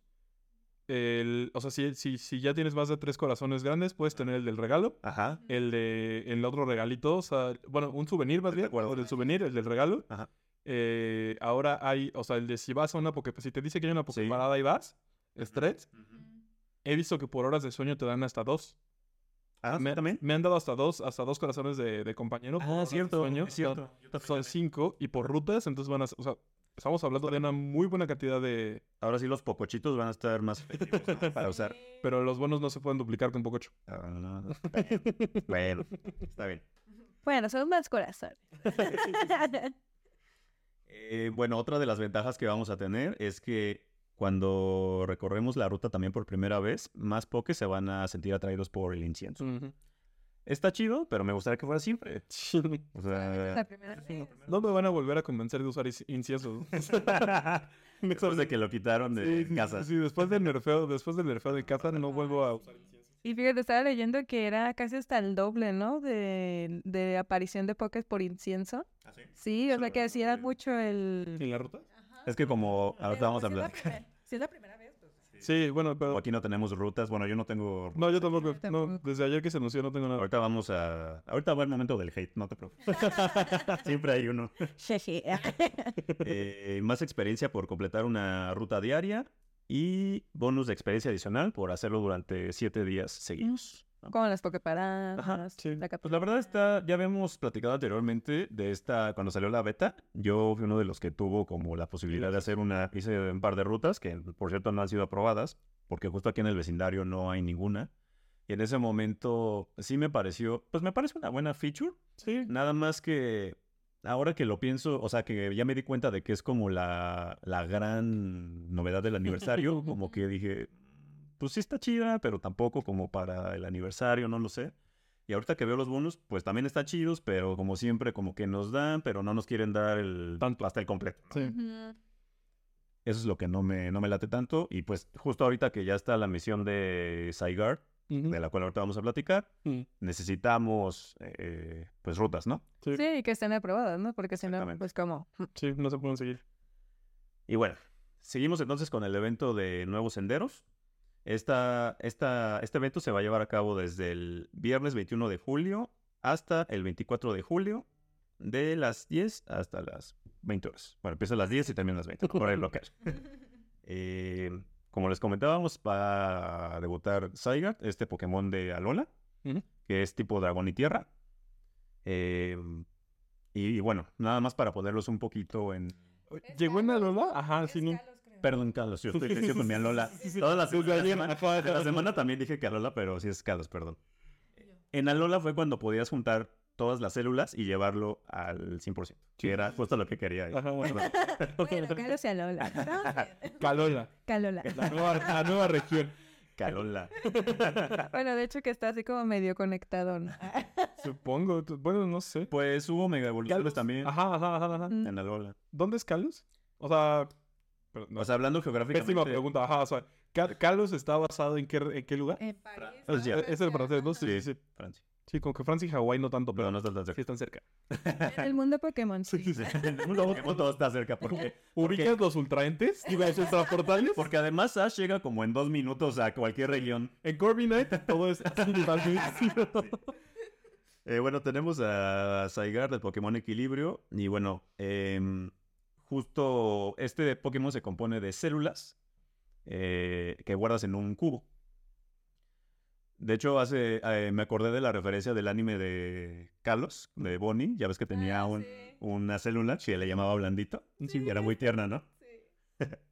El, o sea, si, si, si ya tienes más de tres corazones grandes, puedes tener el del regalo. Ajá. El de el otro regalito, o sea, bueno, un souvenir más De bien. O el souvenir, el del regalo. Ajá. Eh, ahora hay, o sea, el de si vas a una porque si te dice que hay una Sí. Poképarada y vas, es tres. He visto que por horas de sueño te dan hasta dos. Ah, ¿sí me, también. me han dado hasta dos, hasta dos corazones de, de compañero. Ah, cierto, sueño. es cierto. Yo también Son cinco y por rutas, entonces van a, o sea, estamos hablando de una muy buena cantidad de, Ahora sí los pocochitos van a estar más efectivos ¿no? para usar. pero los bonos no se pueden duplicar con Pococho. Ah, no, no. Bueno, está bien. Bueno, son más corazones. Eh, bueno, otra de las ventajas que vamos a tener es que cuando recorremos la ruta también por primera vez, más pokés se van a sentir atraídos por el incienso. Está chido, pero me gustaría que fuera siempre. O La sea, primera vez. No me van a volver a convencer de usar incienso. después de que lo quitaron de Sí, casa. sí, después del nerfeo, después del nerfeo de casa no vuelvo a usar incienso. Y fíjate, estaba leyendo que era casi hasta el doble, ¿no? De, de aparición de pokés por incienso. Sí, o sea que sí era mucho el... ¿En la ruta? Es que como ahorita vamos a hablar, pues, Si es la primer- si es la primera vez, pues. Sí, bueno, pero... aquí no tenemos rutas, bueno, yo no tengo... No, yo tampoco. No, desde ayer que se anunció no tengo nada. Ahorita vamos a... Ahorita va el momento del hate, no te preocupes. Siempre hay uno. Jeje. Eh, más experiencia por completar una ruta diaria y bonus de experiencia adicional por hacerlo durante siete días seguidos. ¿No? Como las pokeparadas, Ajá, sí. la Pues la verdad está, ya habíamos platicado anteriormente de esta, cuando salió la beta, yo fui uno de los que tuvo como la posibilidad de hacer una, hice un par de rutas que por cierto no han sido aprobadas, porque justo aquí en el vecindario no hay ninguna. Y en ese momento sí me pareció, pues me parece una buena feature, Sí. Nada más que ahora que lo pienso, o sea, que ya me di cuenta de que es como la, la gran novedad del aniversario, como que dije, pues sí está chida, pero tampoco como para el aniversario, no lo sé. Y ahorita que veo los bonus, pues también están chidos, pero como siempre, como que nos dan, pero no nos quieren dar el Tanto. pastel completo. ¿no? Sí. Eso es lo que no me, no me late tanto. Y pues justo ahorita que ya está la misión de Zygarde, Ujú. de la cual ahorita vamos a platicar, Mm. necesitamos eh, pues rutas, ¿no? Sí. Sí, y que estén aprobadas, ¿no? Porque si no, pues como... Sí, no se pueden seguir. Y bueno, seguimos entonces con el evento de Nuevos Senderos. Esta, esta, este evento se va a llevar a cabo desde el viernes 21 de julio hasta el 24 de julio, de las 10 hasta las 20 horas. Bueno, empieza a las 10 y termina a las 20, por el local. Eh, como les comentábamos, va a debutar Zygarde, este Pokémon de Alola, que es tipo dragón y tierra. Eh, y, y bueno, nada más para ponerlos un poquito en... ¿Llegó en Alola? Ajá, sí, no. Perdón, Carlos, yo estoy creciendo con mi Alola. Todas las la semana, la también dije que Alola, pero sí es Carlos, perdón. En Alola fue cuando podías juntar todas las células y llevarlo al 100%. Que era justo lo que quería. ahí. Ajá, bueno. Bueno, Carlos y Alola. Calola, Calola. la nueva, la nueva región. Calola. Bueno, de hecho que está así como medio conectado, ¿no? Supongo. Bueno, no sé. Pues hubo mega evoluciones también Ajá, ajá, ajá, ajá. Mm. en Alola. ¿Dónde es Kalos? O sea. Pero no. O sea, hablando geográficamente. Pésima pregunta. Ajá, o sea. ¿Kalos está basado en qué, en qué lugar? En París. Es. Eh, el francés, ¿no? Sí, Sí, sí, sí. Francia. Sí, como que Francia y Hawái no tanto, Pero pero no está tan sí cerca. están cerca. En el mundo Pokémon, sí. En el mundo Pokémon todo está cerca. Porque, ¿Ubicas los ultraentes? ¿Y los transportables? porque además Ash llega como en dos minutos a cualquier región. En Corviknight todo es Eh, bueno, tenemos a Zygarde, el Pokémon Equilibrio. Y bueno, em, justo este Pokémon se compone de células eh, que guardas en un cubo. De hecho, hace, eh, me acordé de la referencia del anime de Carlos, de Bonnie. Ya ves que tenía Ah, un- sí. una célula que le llamaba Blandito. Sí. Y era muy tierna, ¿no?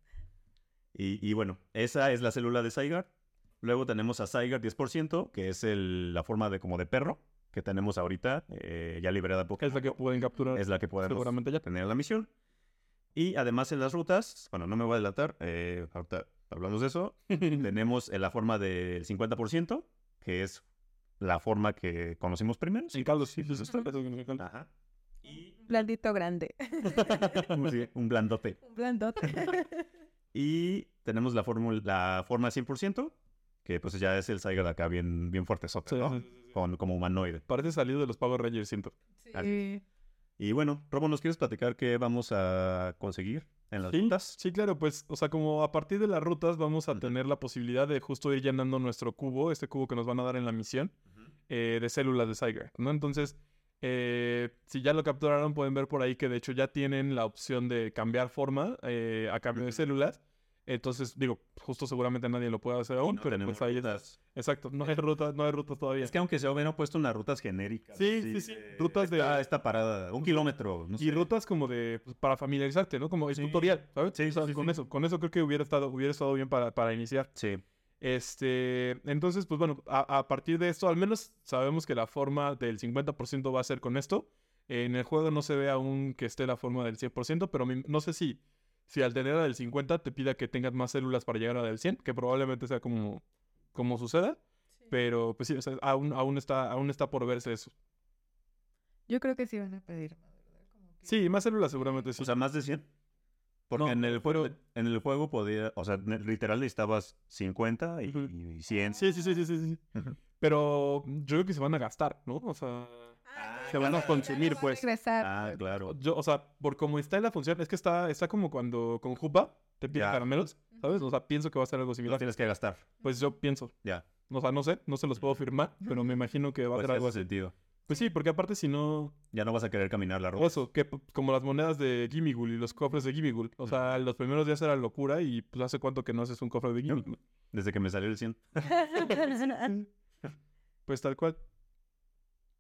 Y, y bueno, esa es la célula de Zygarde. Luego tenemos a Zygarde 10%, que es el- la forma de como de perro que tenemos ahorita, eh, ya liberada de Pokémon. Es la que pueden capturar. Es la que podemos Seguramente ya. tener en la misión. Y además en las rutas, bueno, no me voy a adelantar, eh, ahorita hablamos de eso, tenemos en la forma del 50%, que es la forma que conocimos primero. En Kalos, sí. Kalos. Ajá. Y Blandito grande. sí, un blandote. Un blandote. Y tenemos la, fórmula, la forma 100%, que pues ya es el Zygarde acá bien, bien fuertezote, Sí, ¿no? sí, sí, sí. Con, como humanoide. Parece salido de los Power Rangers, siento. Sí. Y bueno, Robo, ¿nos quieres platicar qué vamos a conseguir en las Sí, rutas? sí, claro, pues, o sea, como a partir de las rutas vamos a tener la posibilidad de justo ir llenando nuestro cubo, este cubo que nos van a dar en la misión, eh, de células de Zygarde, ¿no? Entonces, eh, si ya lo capturaron, pueden ver por ahí que de hecho ya tienen la opción de cambiar forma eh, a cambio de células. Entonces, digo, justo seguramente nadie lo puede hacer aún, No pero pues ahí rutas. Exacto, no hay rutas, no hay rutas todavía. Es que aunque se hubieran puesto unas rutas genéricas. Sí, sí, sí, de- rutas de- Esta, esta parada, un kilómetro, no Y sé. rutas como de, pues, para familiarizarte, ¿no? Como es Sí. tutorial, ¿sabes? Sí, O sea, sí, con sí. eso, con eso creo que hubiera estado, hubiera estado bien para, para iniciar. Sí. Este, entonces, pues bueno, a, a partir de esto, al menos sabemos que la forma del 50% va a ser con esto. En el juego no se ve aún que esté la forma del 100%, pero mi- no sé si, si al tener la del 50 te pida que tengas más células para llegar a la del 100, que probablemente sea como, como suceda. Pero pues sí, o sea, aún, aún, está, aún está por verse eso. Yo creo que sí van a pedir. más, que- Sí, más células seguramente sí. O sea, más de 100. Porque No, en, el juego, pero- en el juego podía, o sea, literal necesitabas 50 y, y 100. Sí, sí, sí, sí, sí, sí. Pero yo creo que se van a gastar, ¿no? O sea, se van a consumir, a pues. regresar. Ah, claro. Yo, o sea, por cómo está en la función, es que está, está como cuando con Jupa te piden caramelos, ¿sabes? O sea, pienso que va a ser algo Lo similar. tienes que gastar. Pues yo pienso. Ya. O sea, no sé, no se los puedo firmar, pero me imagino que va a Pues ser algo así. sentido. Pues sí, porque aparte si no... Ya no vas a querer caminar la ruta. Eso, que como las monedas de Gimigul y los cofres de Gimigul. O sea, los primeros días era locura y pues hace cuánto que no haces un cofre de Gimigul. Desde que me salió el 100. Pues tal cual.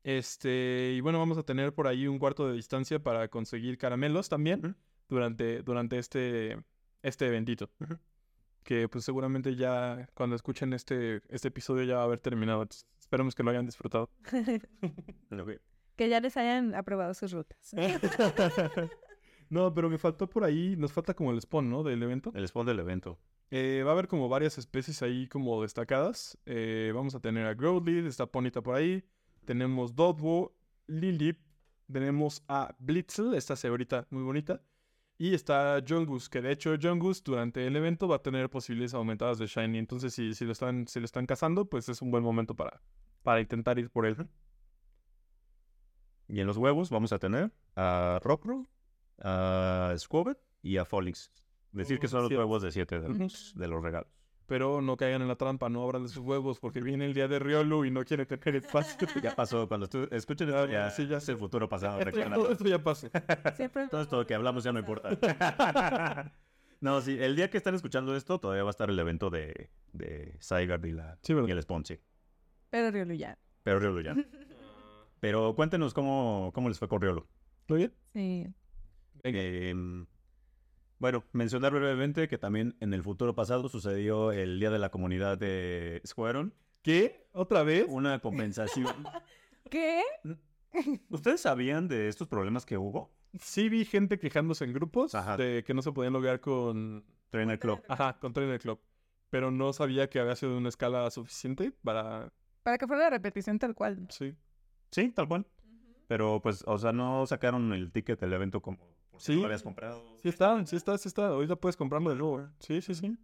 Este, y bueno, vamos a tener por ahí un cuarto de distancia para conseguir caramelos también Ujú. durante, durante este, este eventito. Ujú. Que pues seguramente ya cuando escuchen este, este episodio ya va a haber terminado. Entonces, esperemos que lo hayan disfrutado. Ok. que ya les hayan aprobado sus rutas. No, pero me faltó por ahí, nos falta como el spawn, ¿no? Del evento. El spawn del evento. Eh, va a haber como varias especies ahí como destacadas. Eh, vamos a tener a Growlithe, está Ponita por ahí. Tenemos Dodwo, Lilip. Tenemos a Blitzel, esta cebrita muy bonita. Y está Jongus, que de hecho Jongus durante el evento va a tener posibilidades aumentadas de Shiny. Entonces si, si, lo, están, si lo están cazando, pues es un buen momento para, para intentar ir por él. Y en los huevos vamos a tener a Rockroll, a Squobet y a Fallings. Decir que son los huevos de 7 de los, de los regalos. Pero no caigan en la trampa, no abran de sus huevos porque viene el día de Riolu y no quiere tener espacio. Ya pasó, cuando tú escuchen esto, ya, sí, ya es el futuro pasado. Esto- todo esto ya pasó. Siempre. Todo esto que hablamos ya no importa. no, sí, el día que están escuchando esto, todavía va a estar el evento de, de Zygarde y, la, Sí, y el Spawn, sí. Pero Riolu ya. Pero Riolo ya. Pero cuéntenos cómo, cómo les fue con Riolo. ¿Muy bien? Sí. Em, bueno, mencionar brevemente que también en el futuro pasado sucedió el Día de la Comunidad de Squareon. ¿Qué? ¿Otra vez? Una compensación. ¿Qué? ¿Ustedes sabían de estos problemas que hubo? Sí vi gente quejándose en grupos Ajá. de que no se podían lograr con... Trainer Club. Ajá, con Trainer Club. Pero no sabía que había sido de una escala suficiente para... Para que fuera la repetición tal cual. Sí. Sí, tal cual. Pero pues, o sea, no sacaron el ticket del evento como porque Sí. no lo habías comprado. Sí está, sí está, sí está. Ahorita puedes comprarlo de nuevo. ¿eh? Sí, sí, sí.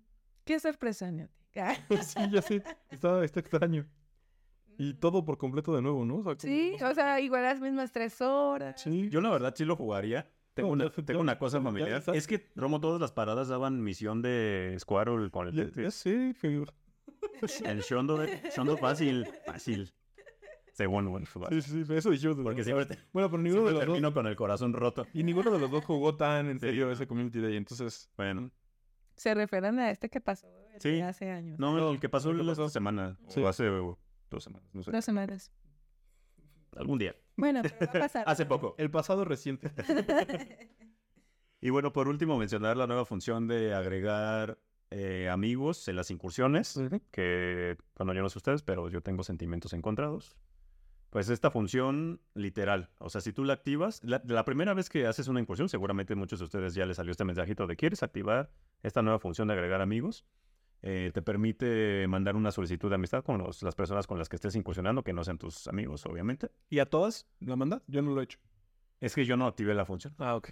Qué sorpresa, Neo. sí, ya sé. Está, está extraño. Y todo por completo de nuevo, ¿no? O sea, Sí, o sea, igual las mismas tres horas. Sí. Yo la verdad sí lo jugaría. Tengo, No, una, ya- tengo ya- una cosa ya familiar. Es que, Romo, todas las paradas daban misión de Squirrel con el Ya, ya sé, pero... El Shondo, Shondo fácil, fácil. Según, bueno, Sí, sí, sí, eso dijimos. porque siempre, dos. te- Bueno, pero ninguno de los dos... termino con el corazón roto. Y ninguno de los dos jugó tan en Sí. serio ese Community Day, entonces... Bueno, Se refieren a este que pasó el Sí. de hace años. no, el que pasó ¿qué la pasó? semana, Sí. o hace uh, dos semanas, no sé. Dos semanas. Algún día. Bueno, pero va a pasar. Hace poco. El pasado reciente. Y bueno, por último, mencionar la nueva función de agregar eh, amigos en las incursiones. que, bueno, yo no sé ustedes, pero yo tengo sentimientos encontrados. Pues esta función literal, o sea, si tú la activas, la, la primera vez que haces una incursión, seguramente muchos de ustedes ya les salió este mensajito de quieres activar esta nueva función de agregar amigos. Eh, te permite mandar una solicitud de amistad con los- las personas con las que estés incursionando, que no sean tus amigos, obviamente. ¿Y a todas la mandas? Yo no lo he hecho. Es que yo no activé la función. Ah, ok.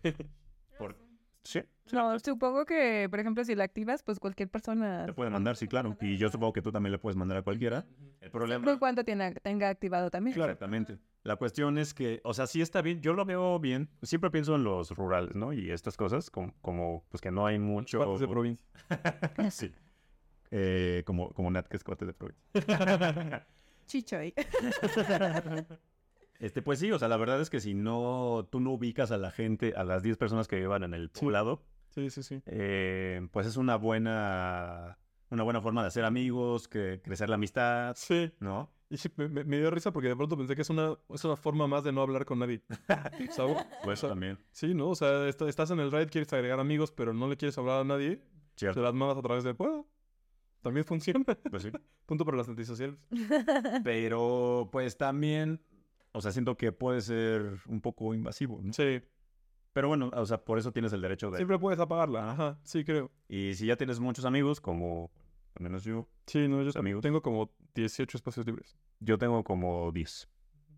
Por... Sí, No, supongo que, por ejemplo, si la activas, pues cualquier persona. te puede mandar, sí, claro. Y yo supongo que tú también le puedes mandar a cualquiera. El problema... Por cuanto tiene, tenga activado también. Exactamente. La cuestión es que, o sea, sí está bien, yo lo veo bien. Siempre pienso en los rurales, ¿no? Y estas cosas, como, como pues que no hay mucho. Cuates de provincia. sí. Eh, como, como Nat, que es cuate de provincia. Chichoy. Este, pues sí, o sea, la verdad es que si no, tú no ubicas a la gente, a las 10 personas que vivan en el poblado, Sí, sí, sí. eh, pues es una buena, una buena forma de hacer amigos, que crecer la amistad, Sí. ¿no? Y me, dio risa porque de pronto pensé que es una, es una forma más de no hablar con nadie. ¿Sabes? Pues O sea, también, Sí, ¿no? O sea, est- estás en el raid, quieres agregar amigos, pero no le quieres hablar a nadie. Te cierto. las mandas a través del juego. También funciona. Pues sí. Punto para las antisociales. Pero pues también, o sea, siento que puede ser un poco invasivo, ¿no? Sí. Pero bueno, o sea, por eso tienes el derecho de... Siempre puedes apagarla. Ajá. Sí, creo. Y si ya tienes muchos amigos, como al menos yo, Sí, no, yo Amigos. tengo como 18 espacios libres. yo tengo como 10.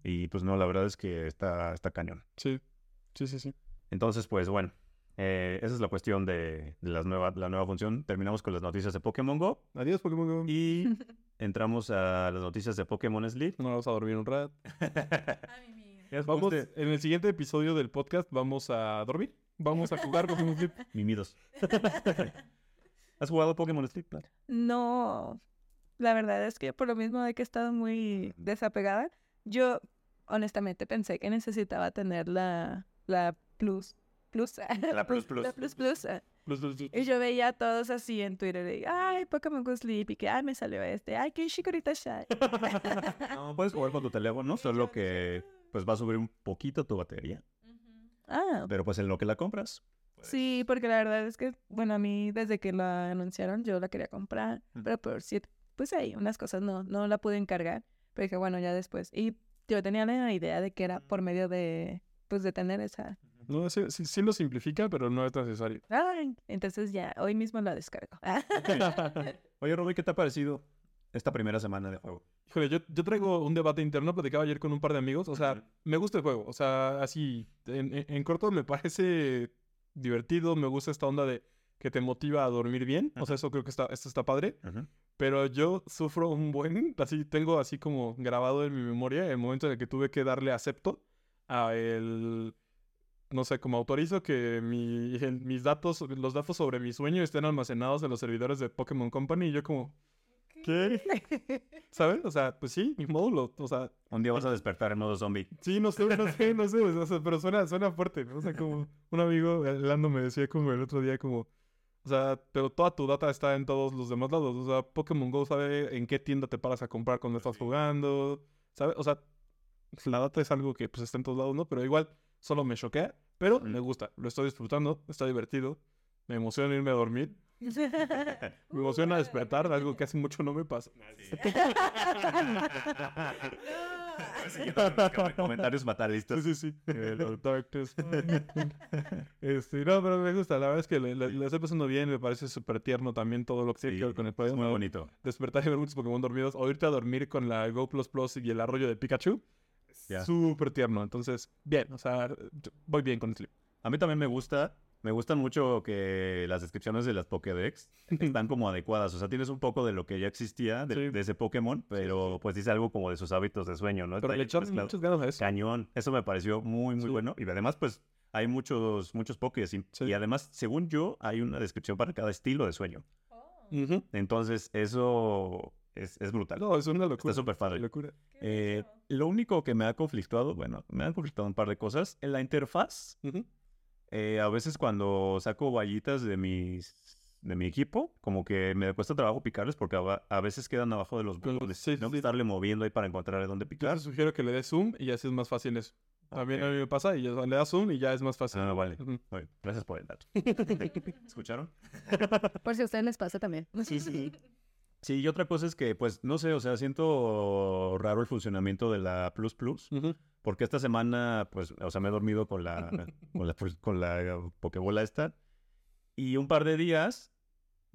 Y pues no, la verdad es que está, está cañón. Sí. Sí, sí, sí. Entonces, pues bueno, eh, esa es la cuestión de, de las nueva, la nueva función. Terminamos con las noticias de Pokémon Go Adiós, Pokémon Go. y entramos a las noticias de Pokémon Sleep. No vamos a dormir un rato. Vamos, en el siguiente episodio del podcast vamos a dormir. Vamos a jugar Pokémon Sleep. Mimidos. ¿Has jugado Pokémon Sleep? No, la verdad es que por lo mismo de que he estado muy desapegada, yo honestamente pensé que necesitaba tener la, la plus, plus, La plus plus. la plus plus. Y yo veía a todos así en Twitter de, ay, Pokémon Go Sleep, y que, ay, me salió este, ay, que Shikorita Shy. No, puedes jugar con tu teléfono, solo que pues va a subir un poquito tu batería. ah, Pero pues en lo que la compras. sí, porque la verdad es que, bueno, a mí desde que la anunciaron yo la quería comprar, pero por cierto, pues ahí unas cosas no, no la pude encargar, pero dije, bueno, ya después. Y yo tenía la idea de que era por medio de, pues de tener esa, No, sí, sí, sí lo simplifica, pero no es necesario. Ay, entonces ya, hoy mismo la descargo. Oye, Roby, ¿qué te ha parecido esta primera semana de juego? Híjole, yo, yo traigo un debate interno, platicaba ayer con un par de amigos. O sea, me gusta el juego. O sea, así, en, en- en corto me parece divertido. Me gusta esta onda de que te motiva a dormir bien. O sea, eso creo que está, esto está padre. Ujú. Pero yo sufro un buen, así tengo así como grabado en mi memoria el momento en el que tuve que darle acepto a el, no sé, como autorizo que mi, mis datos, los datos sobre mi sueño estén almacenados en los servidores de Pokémon Company y yo como, ¿qué? ¿Sabes? O sea, pues sí, mi módulo, o sea, Un día vas a despertar en modo zombie. sí, no sé, no sé, no sé, o sea, pero suena, suena fuerte, ¿no? O sea, como un amigo, Lando, me decía como el otro día como... O sea, pero toda tu data está en todos los demás lados. O sea, Pokémon Go sabe en qué tienda te paras a comprar cuando estás jugando. ¿Sabes? O sea, la data es algo que pues está en todos lados, ¿no? Pero igual solo me choquea. Pero me gusta. Lo estoy disfrutando. Está divertido. Me emociona irme a dormir. Me emociona despertar. Algo que hace mucho no me pasa. Comentarios fatalistas. Sí, sí, sí. Darkness. este, no, pero me gusta. La verdad es que le, le- le estoy pasando bien. Me parece súper tierno también todo lo que tiene que ver con el es juego. muy bonito. despertar y ver muchos Pokémon dormidos, o irte a dormir con la Go Plus Plus y el arroyo de Pikachu. Ya. Súper tierno. Entonces, bien, o sea, voy bien con el sleep. A mí también me gusta. Me gustan mucho que las descripciones de las Pokédex están como adecuadas. O sea, tienes un poco de lo que ya existía de, Sí. de ese Pokémon, pero pues dice algo como de sus hábitos de sueño, ¿no? Pero Está le ahí echaron mezclado. muchas ganas a eso. Cañón. Eso me pareció muy, muy Sí. bueno. Y además, pues, hay muchos, muchos Pokés. Y, Sí. y además, según yo, hay una descripción para cada estilo de sueño. Entonces, eso es, es brutal. No, es una locura. Está súper padre. Locura. Eh, lo único que me ha conflictuado, bueno, me han conflictuado un par de cosas. En la interfaz, Ujú. eh, a veces cuando saco vallitas de mis de mi equipo, como que me cuesta trabajo picarles porque a, a veces quedan abajo de los botones. sí, Tengo sí. que estarle moviendo ahí para encontrar dónde Yo picar. te sugiero que le des zoom y así es más fácil eso. También Ok. a mí me pasa y ya le das zoom y ya es más fácil. Ah, vale. Muy bien. Gracias por el dato. ¿Escucharon? Por si a ustedes les pasa también. Sí, sí. Sí, y otra cosa es que, pues, no sé, o sea, siento raro el funcionamiento de la Plus Plus, porque esta semana, pues, o sea, me he dormido con la, con la, con la Pokébola esta, y un par de días,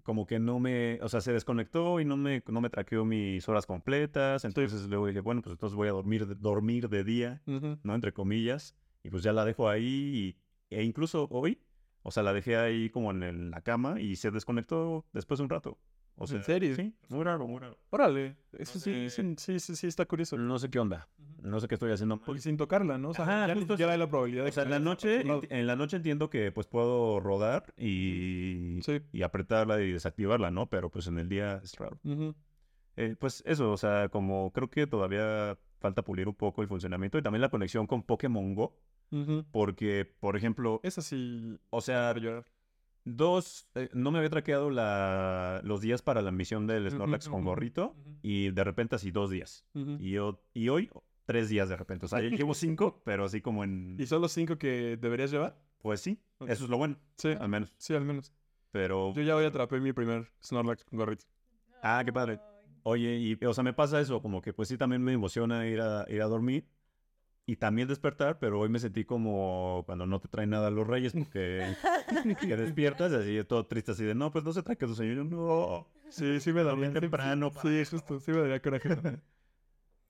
como que no me, o sea, se desconectó y no me, no me traqueó mis horas completas, entonces luego dije, bueno, pues entonces voy a dormir, dormir de día. ¿no? Entre comillas, y pues ya la dejo ahí, y- e incluso hoy, o sea, la dejé ahí como en el- la cama y se desconectó después de un rato. O sea, ¿En serio? Sí, muy raro, muy raro. Órale. Eso sí, sí, sí, sí, está curioso. No sé qué onda. No sé qué estoy haciendo. Porque sin tocarla, ¿no? O sea, Ajá, ya hay la probabilidad de O sea, en la noche, en la noche entiendo que pues puedo rodar y, y apretarla y desactivarla, ¿no? Pero pues en el día es raro. Eh, pues eso, o sea, como creo que todavía falta pulir un poco el funcionamiento y también la conexión con Pokémon Go, porque, por ejemplo, Esa sí. o sea, llorar. Dos, eh, no me había traqueado la, los días para la misión del Snorlax con gorrito y de repente así dos días. Y, yo, y hoy, tres días de repente. O sea, yo llevo cinco, pero así como en... ¿Y son los cinco que deberías llevar? Pues sí, eso es lo bueno, Sí, al menos. sí, al menos. Pero... Yo ya hoy atrapé mi primer Snorlax con gorrito. Ah, qué padre. Oye, y, o sea, me pasa eso, como que pues sí también me emociona ir a, ir a dormir y también despertar, pero hoy me sentí como cuando no te traen nada a los reyes, porque que despiertas así todo triste, así de, no, pues no se trae que tu señor, yo no. Sí, sí me daría. Dormí temprano, Sí, justo, sí me daría coraje.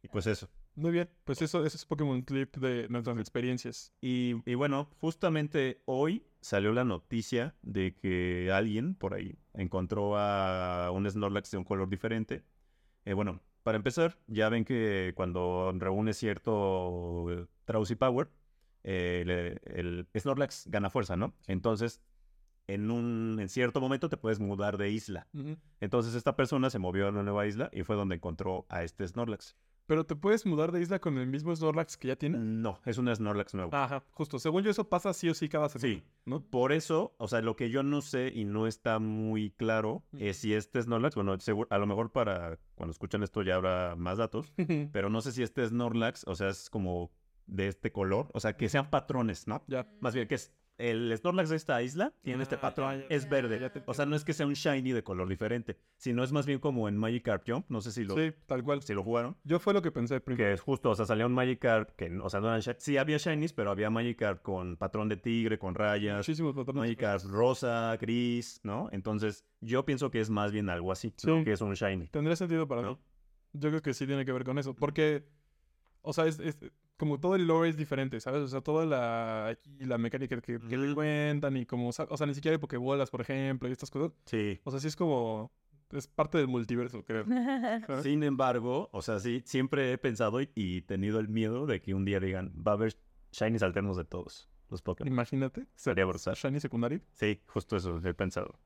Y pues eso. Muy bien, pues eso, eso es Pokémon Clip de nuestras experiencias. Y, y bueno, justamente hoy salió la noticia de que alguien por ahí encontró a un Snorlax de un color diferente. Eh, bueno, para empezar, ya ven que cuando reúne cierto Drowsy Power, eh, el Snorlax gana fuerza, ¿no? Entonces, en un en cierto momento te puedes mudar de isla. Entonces, esta persona se movió a una nueva isla y fue donde encontró a este Snorlax. Pero te puedes mudar de isla con el mismo Snorlax que ya tienes. No, es un Snorlax nuevo. Ajá, justo. Según yo, eso pasa sí o sí cada semana. Sí, ¿no? Por eso, o sea, lo que yo no sé y no está muy claro es si este Snorlax, bueno, seguro, a lo mejor para cuando escuchan esto ya habrá más datos, pero no sé si este Snorlax, o sea, es como de este color, o sea, que sean patrones, ¿no? ya. Más bien que es el Snorlax de esta isla tiene este Ah, patrón, ya, ya, es verde. ya te O sea, no es que sea un shiny de color diferente, sino es más bien como en Magikarp Jump, no sé si lo, Sí, tal cual. si lo jugaron. Yo fue lo que pensé primero. Que es justo, o sea, salía un Magikarp que, o sea, no eran sí había shinies, pero había Magikarp con patrón de tigre, con rayas, Muchísimos patrones. Magikarp rosa, gris, ¿no? Entonces, yo pienso que es más bien algo así, Sí. ¿no? que es un shiny. Tendría sentido para ¿No? mí. Yo creo que sí tiene que ver con eso. Porque, o sea, es, es- como todo el lore es diferente, ¿sabes? O sea, toda la, aquí la mecánica que, que le cuentan y como, o sea, ni siquiera hay pokebolas, por ejemplo, y estas cosas. Sí. O sea, sí es como, es parte del multiverso, creo. ¿sabes? Sin embargo, o sea, sí, siempre he pensado y, y tenido el miedo de que un día digan, va a haber shinies alternos de todos los Pokémon. Imagínate. Sería brutal. Shiny secundario. Sí, justo eso he pensado.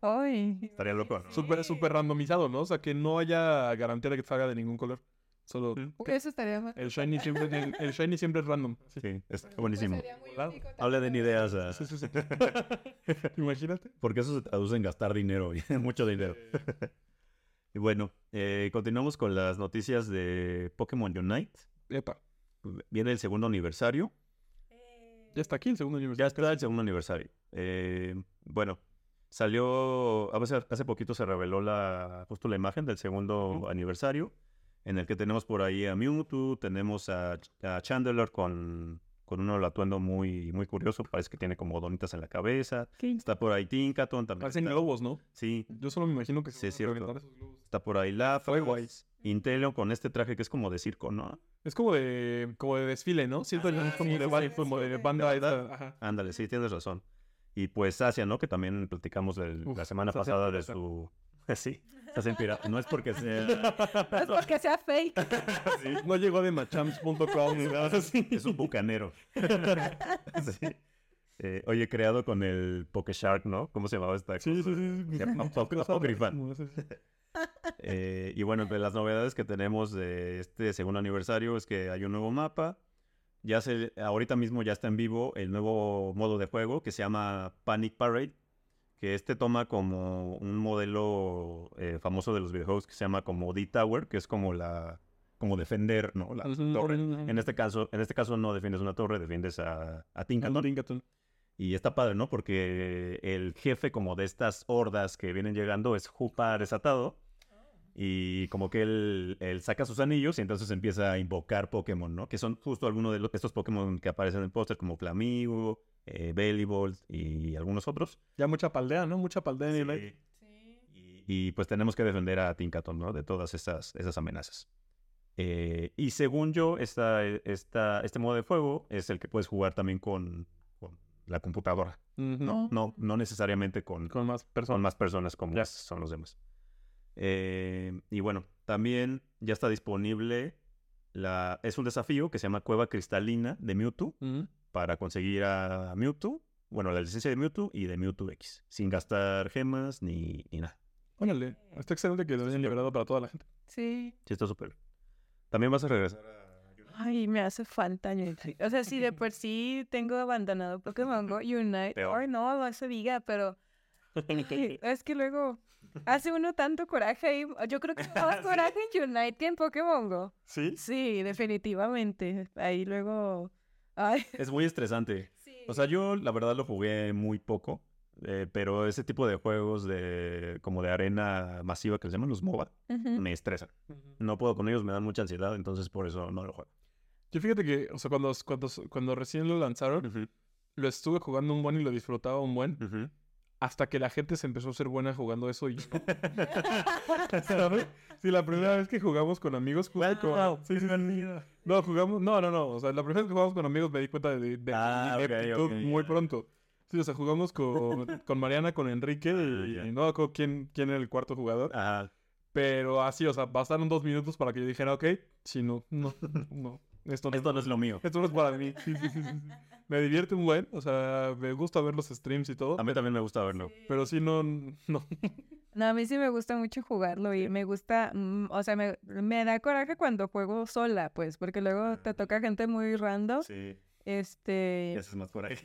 Ay. Estaría loco, ¿no? Súper, súper randomizado, ¿no? O sea, que no haya garantía de que salga de ningún color. Solo Eso estaría mal. el shiny siempre, el, el shiny siempre es random. Sí. Sí, está buenísimo. Volado. Hablen ideas, ah, Sí, sí, sí. Imagínate. porque eso se traduce en gastar dinero, y mucho dinero. Y bueno, eh, continuamos con las noticias de Pokémon Unite. Epa. Viene el segundo aniversario. Ya está aquí el segundo universo. Ya está el segundo aniversario. Eh, bueno, salió, a veces hace poquito se reveló la, justo la imagen del segundo aniversario, en el que tenemos por ahí a Mewtwo, tenemos a, a Chandler con, con un atuendo muy, muy curioso, parece que tiene como donitas en la cabeza. ¿Qué? Está por ahí Tinkaton también. Parecen está- globos, ¿no? Sí, Yo solo me imagino que Sí, se es cierto. reventar esos globos. está por ahí guay. Inteleon con este traje que es como de circo, ¿no? Es como de, como de desfile, ¿no? Siento es como, sí, de, sí, sí, como sí, de sí. banda esta. Ándale, sí, tienes razón. Y pues Asia, ¿no? Que también platicamos el- Uf, la semana pasada de su... Sí, Sacia pirata. No es porque sea... No es porque sea fake. Sí, No llegó de machamps.com ni nada así. es un bucanero. Sí. Eh, oye, creado con el Pokéshark, ¿no? ¿Cómo se llamaba esta Sí, sí, cosa? sí. sí. Se llama Apócrifa. Eh, y bueno, entre las novedades que tenemos de este segundo aniversario es que hay un nuevo mapa. Ya se, ahorita mismo ya está en vivo el nuevo modo de juego que se llama Panic Parade, que este toma como un modelo eh, famoso de los videojuegos que se llama como D-Tower, que es como la como defender, ¿no? La torre. En este caso, en este caso no defiendes una torre, defiendes a, a Tinkaton. Tinkaton. Y está padre, ¿no? Porque el jefe como de estas hordas que vienen llegando es Jupa desatado. Y como que él, él saca sus anillos y entonces empieza a invocar Pokémon, ¿no? Que son justo algunos de los, estos Pokémon que aparecen en el póster, como Flamigo, eh, Bellibolt y algunos otros. Ya mucha paldea, ¿no? Mucha paldea en el Y, y, pues tenemos que defender a Tinkaton, ¿no? De todas esas, esas amenazas. Eh, y según yo, esta, esta, este modo de juego es el que puedes jugar también con, con la computadora. No, no, no necesariamente con, Con más son personas. más personas como son los demás. Eh, y bueno, también ya está disponible la, es un desafío que se llama Cueva Cristalina de Mewtwo Ujú. para conseguir a Mewtwo, bueno, la licencia de Mewtwo y de Mewtwo X, sin gastar gemas ni, ni nada. Órale. Está excelente que lo hayan liberado para toda la gente. Sí. Sí, está súper. También vas a regresar a... Ay, me hace falta Unite. O sea, si de por sí tengo abandonado Pokémon Go Unite. Peor. Ay, no, no se diga, pero es que luego hace uno tanto coraje y yo creo que más coraje en Unite que en Pokémon Go. ¿Sí? Sí, definitivamente. Ahí luego. Ay. Es muy estresante. O sea, yo la verdad lo jugué muy poco, eh, pero ese tipo de juegos de como de arena masiva que se llaman los MOBA Ujú. me estresan. No puedo con ellos, me dan mucha ansiedad, entonces por eso no lo juego. Yo fíjate que, o sea, cuando, cuando, cuando recién lo lanzaron, lo estuve jugando un buen y lo disfrutaba un buen. Hasta que la gente se empezó a ser buena jugando eso y yo no. ¿Sabes? Sí, la primera vez que jugamos con amigos, jugué con- Sí, sí, No, jugamos... No, no, no. O sea, la primera vez que jugamos con amigos me di cuenta de, de Ah, ok, muy pronto. Sí, o sea, jugamos con, con Mariana, con Enrique y, Ah, y no acuerdo quién, quién era el cuarto jugador. Ajá. Pero así, o sea, bastaron dos minutos para que yo dijera, ok, sí, no, no, no. Esto no, Esto no es lo mío. esto no es para mí. Sí, sí, sí, sí, sí. Me divierte un buen, o sea, me gusta ver los streams y todo. A mí también me gusta verlo. Pero sí, no, no. No, a mí sí me gusta mucho jugarlo y me gusta, mm, o sea, me, me da coraje cuando juego sola, pues, porque luego te toca gente muy random. Sí. Este. Y haces más por ahí.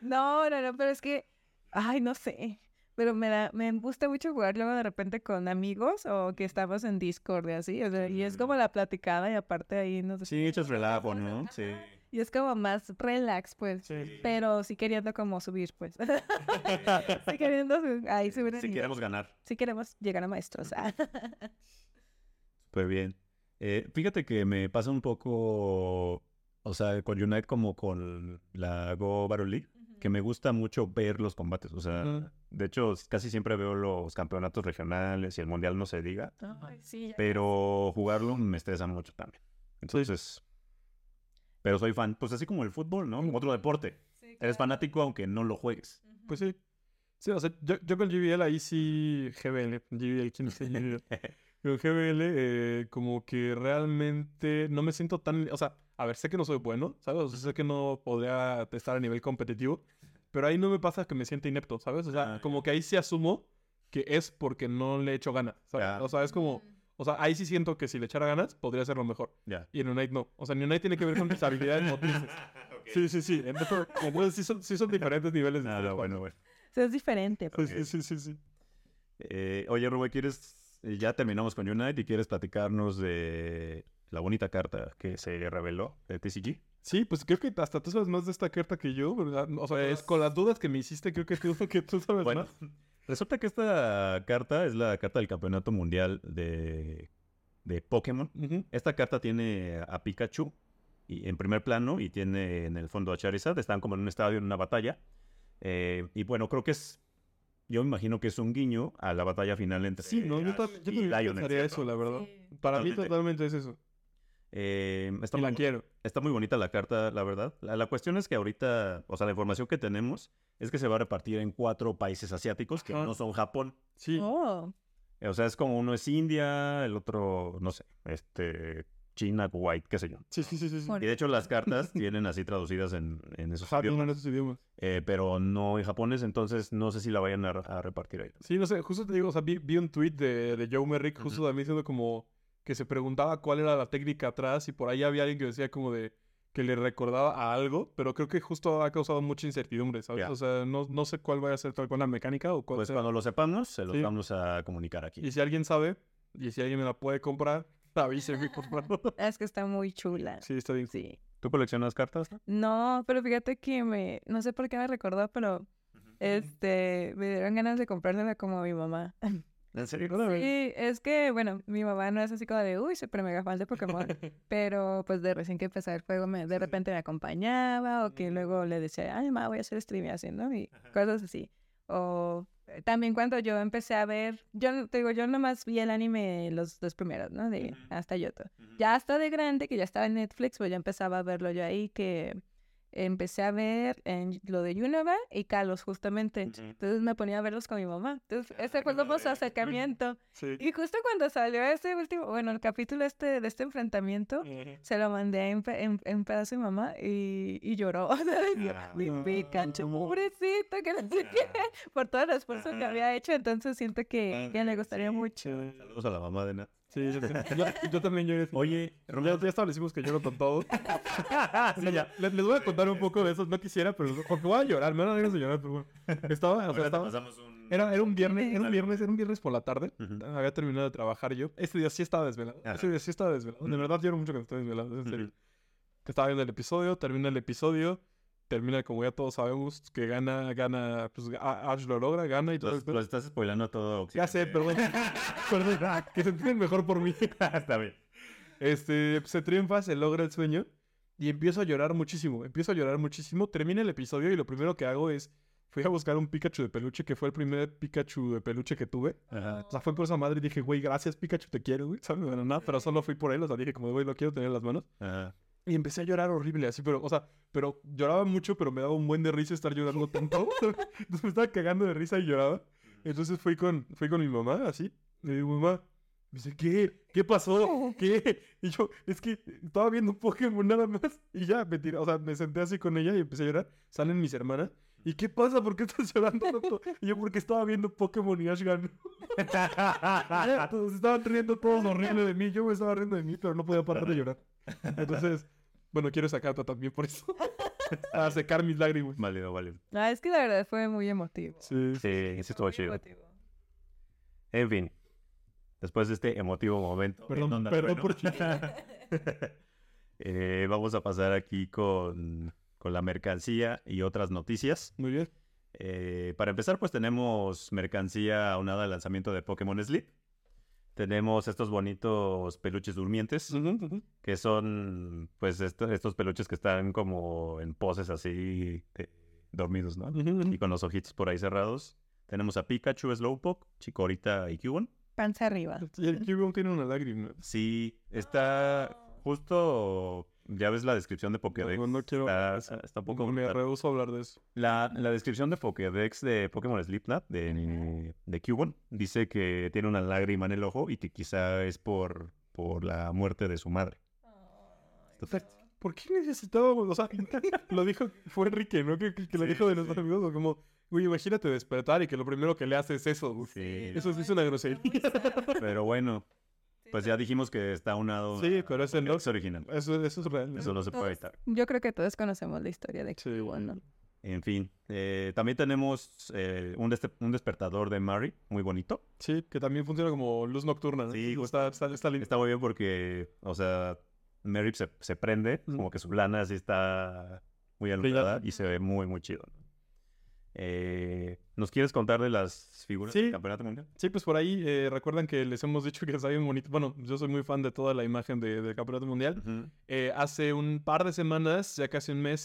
No, no, no, pero es que, ay, no sé. Pero me da, me gusta mucho jugar luego de repente con amigos o que estamos en Discord y así. O sea, y es como la platicada y aparte ahí nos... Sí, echas relajo, ¿no? Sí. Y es como más relax, pues. Sí. Pero sí queriendo como subir, pues. sí queriendo su- ahí subir nivel. queremos ganar. Sí queremos llegar a maestros. Súper bien. Eh, fíjate que me pasa un poco, o sea, con Unite como con la Go que me gusta mucho ver los combates. O sea, de hecho, casi siempre veo los campeonatos regionales y el mundial no se diga, sí, pero jugarlo me estresa mucho también. Entonces, pero soy fan, pues así como el fútbol, ¿no? Como otro deporte. Sí, Eres fanático aunque no lo juegues. Pues sí. Sí, o sea, yo, yo con GBL ahí sí, GBL, GBL, ¿quién GBL? Con GBL, eh, como que realmente no me siento tan, o sea, a ver, sé que no soy bueno, ¿sabes? O sea, sé que no podría estar a nivel competitivo, pero ahí no me pasa que me sienta inepto, ¿sabes? O sea, Ah, como que ahí sí asumo que es porque no le echo ganas, ¿sabes? Ya. O sea, es como, o sea, ahí sí siento que si le echara ganas, podría ser lo mejor. Ya. Y en Unite no. O sea, en Unite tiene que ver con mis habilidades motrices. Sí, sí, sí. Entonces, sí, son, sí son diferentes niveles de Ah, no, bueno, bueno. Sí, es diferente. pues. Fighter. Sí, sí, sí, sí. Eh, oye, Rubén, ¿quieres? eh, Ya terminamos con Unite y quieres platicarnos de la bonita carta que se reveló de TCG. Sí, pues creo que hasta tú sabes más de esta carta que yo, ¿verdad? O sea, es con las dudas que me hiciste, creo que tú, que tú sabes Bueno, más. resulta que esta carta es la carta del campeonato mundial de, de Pokémon. Esta carta tiene a Pikachu y en primer plano y tiene en el fondo a Charizard. Están como en un estadio, en una batalla. Eh, y bueno, creo que es. Yo me imagino que es un guiño a la batalla final entre. Sí, no, yo, también- yo y también Lionel, pensaría ¿cierto? eso, la verdad. Sí. Para mí totalmente es eso. Eh, está, Y la muy, quiero. está muy bonita la carta, la verdad. La, la cuestión es que ahorita, o sea, la información que tenemos es que se va a repartir en cuatro países asiáticos que Ajá. no son Japón. Sí. Oh, O sea, es como uno es India, el otro, no sé, este, China, Kuwait, qué sé yo. Sí, sí, sí, sí. Y de hecho las cartas tienen así traducidas en, en esos Ajá, idiomas, en esos idiomas. eh, pero no en japonés, entonces no sé si la vayan a, a repartir ahí. Sí, no sé, justo te digo, o sea, vi, vi un tweet de, de Joe Merrick justo también diciendo como que se preguntaba cuál era la técnica atrás y por ahí había alguien que decía como de que le recordaba a algo, pero creo que justo ha causado mucha incertidumbre, ¿sabes? O sea, no, no sé cuál vaya a ser tal cual la mecánica o cuál Pues sea. cuando lo sepamos, se los Sí. vamos a comunicar aquí. Y si alguien sabe, y si alguien me la puede comprar, avíseme, por favor. es que está muy chula. Sí, está bien. Sí. ¿Tú coleccionas cartas? no? No, pero fíjate que me, no sé por qué me recordó, pero este, me dieron ganas de comprármela como a mi mamá. ¿En serio? Sí, es que, bueno, mi mamá no es así como de, uy, súper mega fan de Pokémon, pero pues de recién que empezó el juego, me, de repente me acompañaba o que luego le decía, ay, mamá, voy a hacer streaming haciendo y cosas así. O eh, también cuando yo empecé a ver, yo no- te digo, yo nomás vi el anime los dos primeros, ¿no? De hasta Yoto. Ya hasta de grande, que ya estaba en Netflix, pues ya empezaba a verlo yo ahí, que empecé a ver en lo de Unova y Carlos, justamente. Entonces me ponía a verlos con mi mamá. Entonces, ese fue su acercamiento. Sí. Y justo cuando salió ese último, bueno, el capítulo este de este enfrentamiento, se lo mandé en, en, en pedazo a mi mamá y, y lloró. O sea, y yo, Ah. mi pobrecito, que no sé qué, por todo el esfuerzo que había hecho. Entonces siento que, que le gustaría mucho. Saludos a la mamá de Nat. Sí, yo, yo- yo también lloré. Oye, Ya, ya establecimos que lloro con todo. Sí, ya. Les, les voy a contar un poco de eso. No quisiera, pero porque voy a llorar. Me van a de llorar, pero bueno. Estaba, o sea, ahora te estaba- pasamos un... era, era un viernes, era un viernes, era un viernes por la tarde. Había terminado de trabajar yo. Este día sí estaba desvelado. Ajá. Ese día sí estaba desvelado. De verdad lloro mucho cuando estoy desvelado. En serio. Estaba viendo el episodio, termina el episodio. Termina, como ya todos sabemos, que gana, gana, pues Ash lo logra, gana y todo. Los, los estás spoilando todo. Ya sé, perdón. perdón. Que se entienden mejor por mí. Está bien. Este, se triunfa, se logra el sueño y empiezo a llorar muchísimo. Empiezo a llorar muchísimo. Termina el episodio y lo primero que hago es fui a buscar un Pikachu de peluche que fue el primer Pikachu de peluche que tuve. Ajá. O sea, fue por esa madre y dije, güey, gracias Pikachu, te quiero, güey. ¿Sabes? Bueno, nada, pero solo fui por él. O sea, dije, como, güey, lo quiero tener en las manos. Ajá. Y empecé a llorar horrible, así, pero, o sea, pero lloraba mucho, pero me daba un buen de risa estar llorando tanto. Entonces me estaba cagando de risa y lloraba. Entonces fui con, fui con mi mamá, así. Le digo, mamá, me dice, ¿qué? ¿Qué pasó? ¿Qué? Y yo, es que estaba viendo Pokémon nada más. Y ya, me tiré, o sea, me senté así con ella y empecé a llorar. Salen mis hermanas. ¿Y qué pasa? ¿Por qué estás llorando tanto? Y yo, porque estaba viendo Pokémon y Ash ganó. Entonces estaban riendo todos horrible de mí. Yo me estaba riendo de mí, pero no podía parar de llorar. Entonces, bueno, quiero esa carta también por eso. Para secar mis lágrimas. Válido, válido. Ah, es que la verdad fue muy emotivo. Sí. Sí, sí estuvo chido. emotivo. En fin. Después de este emotivo momento. Perdón, en Onda perdón Trueno. por. Eh, vamos a pasar aquí con, con la mercancía y otras noticias. Muy bien. Eh, para empezar, pues tenemos mercancía aunada al lanzamiento de Pokémon Sleep. Tenemos estos bonitos peluches durmientes, que son pues esto- estos peluches que están como en poses así de- dormidos, ¿no? Y con los ojitos por ahí cerrados. Tenemos a Pikachu, Slowpoke, Chikorita y Cubone. Panza arriba. Y el Cubone tiene una lágrima. Sí, está Oh. justo, ya ves la descripción de Pokédex. No, no quiero- Está, está poco Me rehuso a hablar de eso. La, la descripción de Pokédex de Pokémon Sleepnut de, de Cubone dice que tiene una lágrima en el ojo y que quizá es por, por la muerte de su madre. Está- ¿Por qué necesitábamos? O sea, lo dijo, fue Enrique, ¿no? Que, que, que lo Sí, dijo de sí. nuestros amigos, o como, uy, imagínate despertar y que lo primero que le hace es eso. güey. Sí, Eso sí es una grosería. pero bueno, pues ya dijimos que está unado. Sí, a pero ese no. Pokédex original. Eso, eso es real. Eso no se puede evitar. Yo creo que todos conocemos la historia de Sí. Cubone, ¿no? En fin, eh, también tenemos eh, un, des- un despertador de Mari, muy bonito. Sí, que también funciona como luz nocturna. ¿no? Sí, está, está, está lindo. Está muy bien porque, o sea, Mary se, se prende, como que su lana así está muy alumbrada y se ve muy, muy chido. ¿no? Eh, ¿Nos quieres contar de las figuras Sí. del campeonato mundial? Sí, pues por ahí eh, recuerdan que les hemos dicho que está bien bonito. Bueno, yo soy muy fan de toda la imagen de- del campeonato mundial. Eh, hace un par de semanas, ya casi un mes,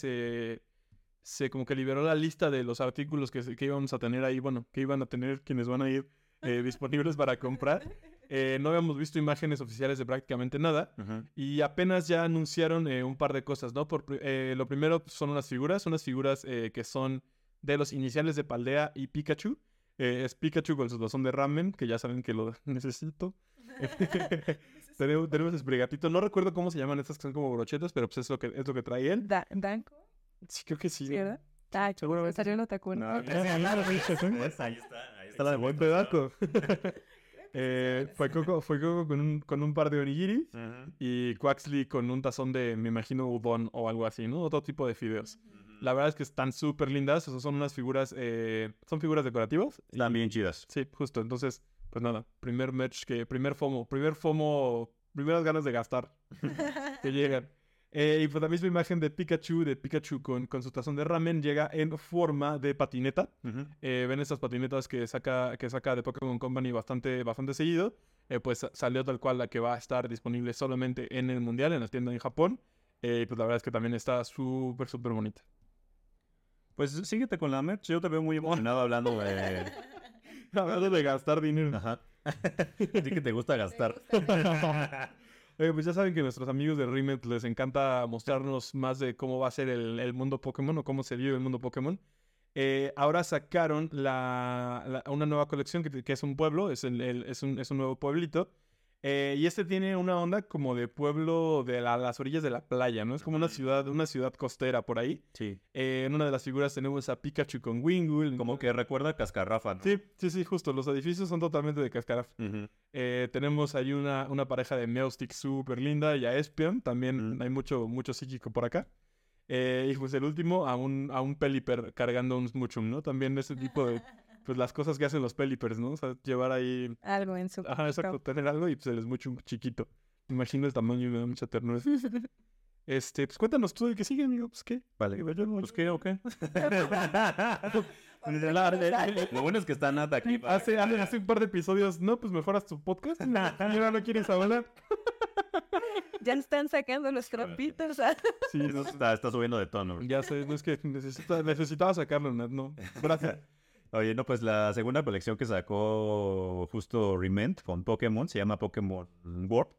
se como que liberó la lista de los artículos que, que íbamos a tener ahí, bueno, que iban a tener quienes van a ir disponibles para comprar. Eh, no habíamos visto imágenes oficiales de prácticamente nada. Y apenas ya anunciaron eh, un par de cosas, ¿no? Por, eh, lo primero son unas figuras, unas figuras que son de los iniciales de Paldea y Pikachu. Eh, es Pikachu con su bastón de ramen, que ya saben que lo necesito. tenemos, tenemos Sprigatito. No recuerdo cómo se llaman estas que son como brochetas, pero pues es lo que, es lo que trae él. Da- ¿Danko? Sí, creo que sí. ¿Sí, verdad? Seguramente Salió el otaku, ¿no? No. Ahí está, ahí está la de Buen pedazo. eh, fue Coco, fue Coco con, un, con un par de onigiris. Ujú. Y Quaxley con un tazón de, me imagino, udon o algo así, ¿no? Otro tipo de fideos. La verdad es que están súper lindas. o sea, son unas figuras, eh, son figuras decorativas. Están bien chidas. Sí, justo. Entonces, pues nada, primer merch que, primer FOMO, primer FOMO, primeras ganas de gastar que llegan. Eh, y pues la misma imagen de Pikachu, de Pikachu con, con su tazón de ramen, llega en forma de patineta. Eh, ven estas patinetas que saca, que saca de Pokémon Company bastante, bastante seguido. Eh, pues sa- salió tal cual la que va a estar disponible solamente en el Mundial, en las tiendas en Japón. Eh, y pues la verdad es que también está súper, súper bonita. Pues síguete con la merch. Yo te veo muy emocionado hablando de... Hablando de gastar dinero. Ajá. Sí que te gusta gastar. Eh, pues ya saben que a nuestros amigos de Remit les encanta mostrarnos más de cómo va a ser el, el mundo Pokémon o cómo se vive el mundo Pokémon. Eh, ahora sacaron la, la- una nueva colección que, que es un pueblo, es, el- el- es, un, es un nuevo pueblito. Eh, y este tiene una onda como de pueblo de la- las orillas de la playa, ¿no? Es como una ciudad, una ciudad costera por ahí. Sí. Eh, en una de las figuras tenemos a Pikachu con Wingull. Como que recuerda a Cascarrafa, ¿no? Sí, sí, sí, justo. Los edificios son totalmente de cascaraf. Ujú. Eh, tenemos ahí una, una pareja de Meowstic súper linda y a Espion. También hay mucho, mucho psíquico por acá. Y pues el último, a un, a un Pelipper cargando un Smoochum, ¿no? También ese tipo de... Pues las cosas que hacen los Pelipers, ¿no? O sea, llevar ahí... Algo en su... Ajá, exacto. Tener algo y pues el Smoochum chiquito. Me imagino el tamaño y me da mucha ternura. Este, pues cuéntanos tú de qué sigue, amigo. Pues qué. Vale. Yo no- Pues qué o qué. Lo bueno es que está Nat aquí. Hace, hace, hace un par de episodios, no, pues mejoras tu podcast. y ahora no quieres hablar. Ya están sacando los trapitos. ¿ah? Sí, no, Está, está subiendo de tono. Ya sé, no es que necesita, necesitaba sacarlo, no. Gracias. Oye, no, pues la segunda colección que sacó justo Rement con Pokémon se llama Pokémon Warp,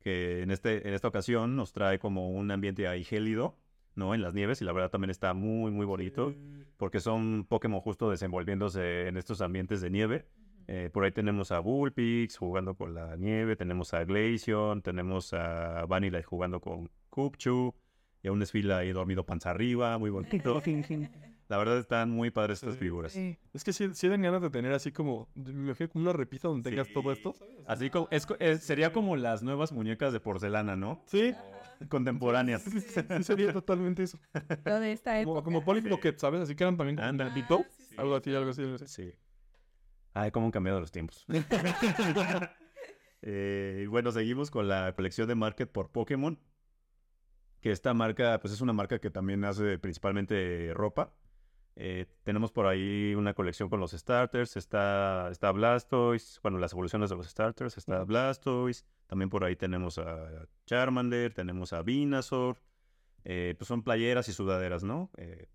que en, este, en esta ocasión nos trae como un ambiente ahí gélido, ¿no? En las nieves y la verdad también está muy, muy bonito, porque son Pokémon justo desenvolviéndose en estos ambientes de nieve. Eh, por ahí tenemos a Bullpix jugando con la nieve, tenemos a Glaceon, tenemos a Vanilla jugando con Kupchu, y a un desfile ahí dormido panza arriba, muy bonito. La verdad están muy padres estas Sí. figuras. Sí. Es que sí, sí dan ganas de tener así como, me imagino como una repisa donde tengas Sí. todo esto. Así como, es, sería como las nuevas muñecas de porcelana, ¿no? Sí, Contemporáneas. sí, sí, sí sería totalmente eso. Lo de esta Como, época. como Polly Pocket, ¿sabes? Así que eran también como. Ah, sí, sí. Algo así, algo así. algo así. Sí. Ay, cómo han cambiado los tiempos. Eh, bueno, seguimos con la colección de Market por Pokémon. que esta marca, pues es una marca que también hace principalmente ropa. Eh, tenemos por ahí una colección con los starters, está, está Blastoise, bueno, las evoluciones de los starters, está Blastoise, también por ahí tenemos a Charmander, tenemos a Venusaur, eh, pues son playeras y sudaderas, ¿no? Eh,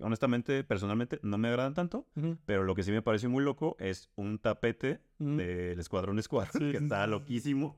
honestamente, personalmente, no me agradan tanto, pero lo que sí me parece muy loco es un tapete del Escuadrón Squad, Sí, que está loquísimo.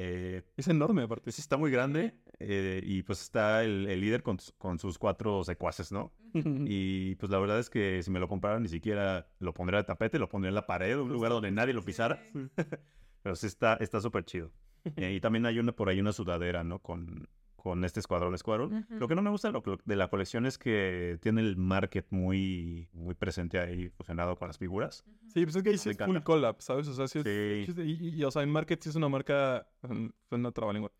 Eh, Es enorme, aparte. pues está muy grande eh, y pues está el, el líder con, con sus cuatro secuaces, ¿no? Y pues la verdad es que si me lo compraran ni siquiera lo pondría de tapete, lo pondría en la pared, un lugar donde nadie lo pisara. Pero sí está está súper chido. Eh, y también hay una por ahí una sudadera, ¿no? Con, con este escuadrón escuadrón. Ujú. Lo que no me gusta lo- lo- de la colección es que tiene el market muy, muy presente ahí fusionado con las figuras. Sí, pues es que ahí sí es full collab, ¿sabes? O sea, sí es... Sí. Y, y- y, o sea, en Market sí es una marca... mm, Suena trabalengua.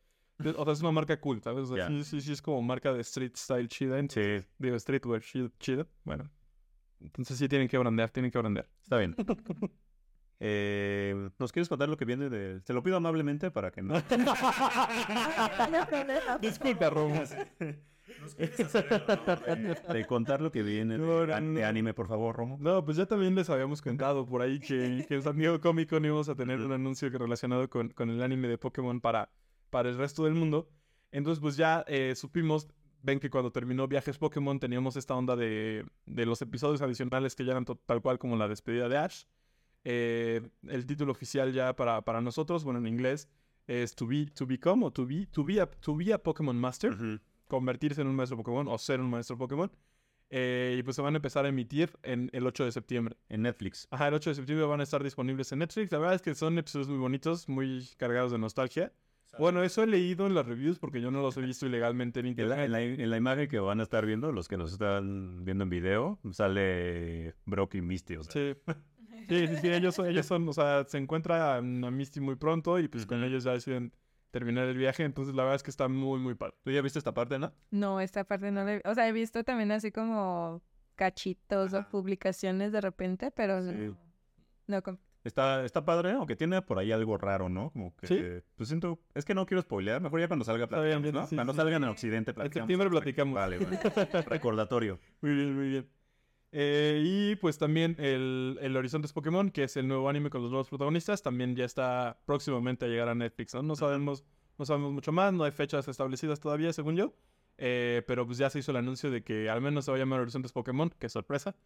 O sea, es una marca cool, ¿sabes? O sea, Ya. sí, sí, sí es como marca de street style chida. entonces- Sí, Digo, streetwear chi- chida. Bueno. Entonces sí tienen que brandear, tienen que brandear. está bien. Eh, ¿Nos quieres contar lo que viene de...? Te lo pido amablemente para que no... Disculpa, Romo. de contar lo que viene No, de, no, anime, por favor, Romo. No, pues ya también les habíamos contado por ahí que, que en San Diego Comic Con íbamos a tener un anuncio relacionado con, con el anime de Pokémon para, para el resto del mundo. Entonces, pues ya eh, supimos, ven que cuando terminó Viajes Pokémon teníamos esta onda de, de los episodios adicionales que ya eran tal cual como la despedida de Ash. Eh, el título oficial ya para, para nosotros, bueno, en inglés, es To Be, to Become o To Be, to be, a, to be a Pokémon Master Ujú. convertirse en un maestro Pokémon o ser un maestro Pokémon. Eh, y pues se van a empezar a emitir en el 8 de septiembre. En Netflix. Ajá, el 8 de septiembre van a estar disponibles en Netflix. La verdad es que son episodios muy bonitos, muy cargados de nostalgia. Bueno, eso he leído en las reviews porque yo no los he visto ilegalmente en En internet. la, en la- en la imagen que van a estar viendo, los que nos están viendo en video, sale Brock y Misty. O sea, Sí. Sí, sí, sí, ellos, son- ellos son, o sea, se encuentra a Misty muy pronto y pues con ellos ya deciden terminar el viaje. Entonces la verdad es que está muy, muy padre. ¿Tú ya viste esta parte, Ana? No, esta parte no la he... O sea, he visto también así como cachitos o publicaciones de repente, pero no. Sí. No, com- Está, está padre, aunque tiene por ahí algo raro, ¿no? Como que, Sí. pues siento, es que no quiero spoilear, mejor ya cuando salga bien, platicamos, bien, ¿no? sí, cuando sí, salgan en Occidente platicamos. septiembre al respecto. platicamos. Vale, vale. Recordatorio. Muy bien, muy bien. Eh, y pues también el, el Horizontes Pokémon, que es el nuevo anime con los nuevos protagonistas, también ya está próximamente a llegar a Netflix, ¿no? No sabemos, no sabemos mucho más, no hay fechas establecidas todavía, según yo. Eh, pero pues ya se hizo el anuncio de que al menos se va a llamar Horizontes Pokémon, que sorpresa.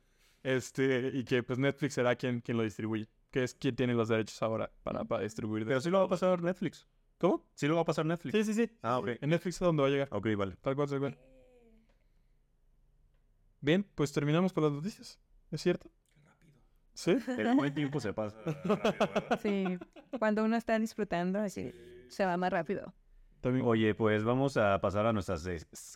Este, y que pues Netflix será quien, quien lo distribuye, que es quien tiene los derechos ahora para, para distribuir. Pero sí lo va a pasar Netflix. ¿Cómo? Sí lo va a pasar Netflix. Sí, sí, sí. Ah, ok. En Netflix es donde va a llegar. Ok, vale. Tal cual, tal cual. Bien, pues terminamos con las noticias. ¿Es cierto? ¿Sí? El buen tiempo se pasa. sí. Cuando uno está disfrutando, así se va más rápido. También. Oye, pues vamos a pasar a nuestra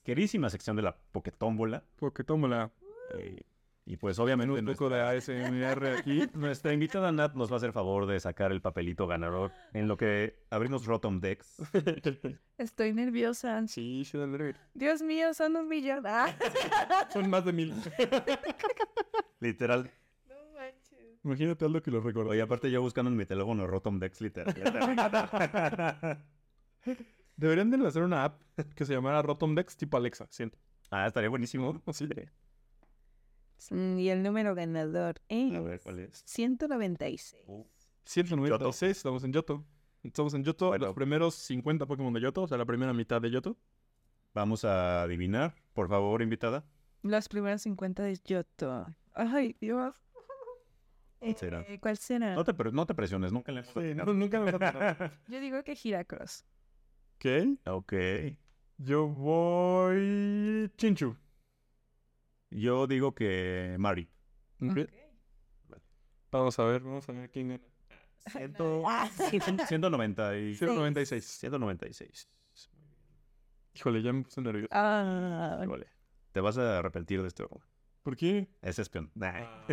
queridísima sección de la Poketómbola. Porque tómala. Eh, y pues obviamente Un poco de ASMR aquí. Nuestra invitada Nat nos va a hacer favor de sacar el papelito ganador en lo que abrimos Rotom Decks. Estoy nerviosa. sí, sí. Dios mío, son un millón. Ah. Son más de mil. Literal. No manches. Imagínate algo que lo recuerdo. Oye, aparte yo buscando en mi teléfono Rotom Decks, literal. Deberían de hacer una app que se llamara Rotom Dex tipo Alexa, siento. ah, estaría buenísimo. Sí. Y el número ganador es A ver, ¿cuál es? 196. 196, estamos en Yoto. Estamos en Yoto, Bueno. los primeros 50 Pokémon de Yoto, o sea, la primera mitad de Yoto. Vamos a adivinar, por favor, invitada. Los primeros 50 de Yoto. Ay, Dios. ¿Cuál será? Eh, ¿Cuál será? No te, pre- no te presiones, nunca le hemos atinado. nunca me Yo digo que Giracross. ¿Qué? Ok. Yo voy. Chinchu. Yo digo que Mari. Ok. Vamos a ver, vamos a ver quién gana. Ah, sí. 190 y... 196. 196. Híjole, ya me puse nervioso. Ah, Híjole. Te vas a arrepentir de esto. ¿Por qué? Es espion. Nah.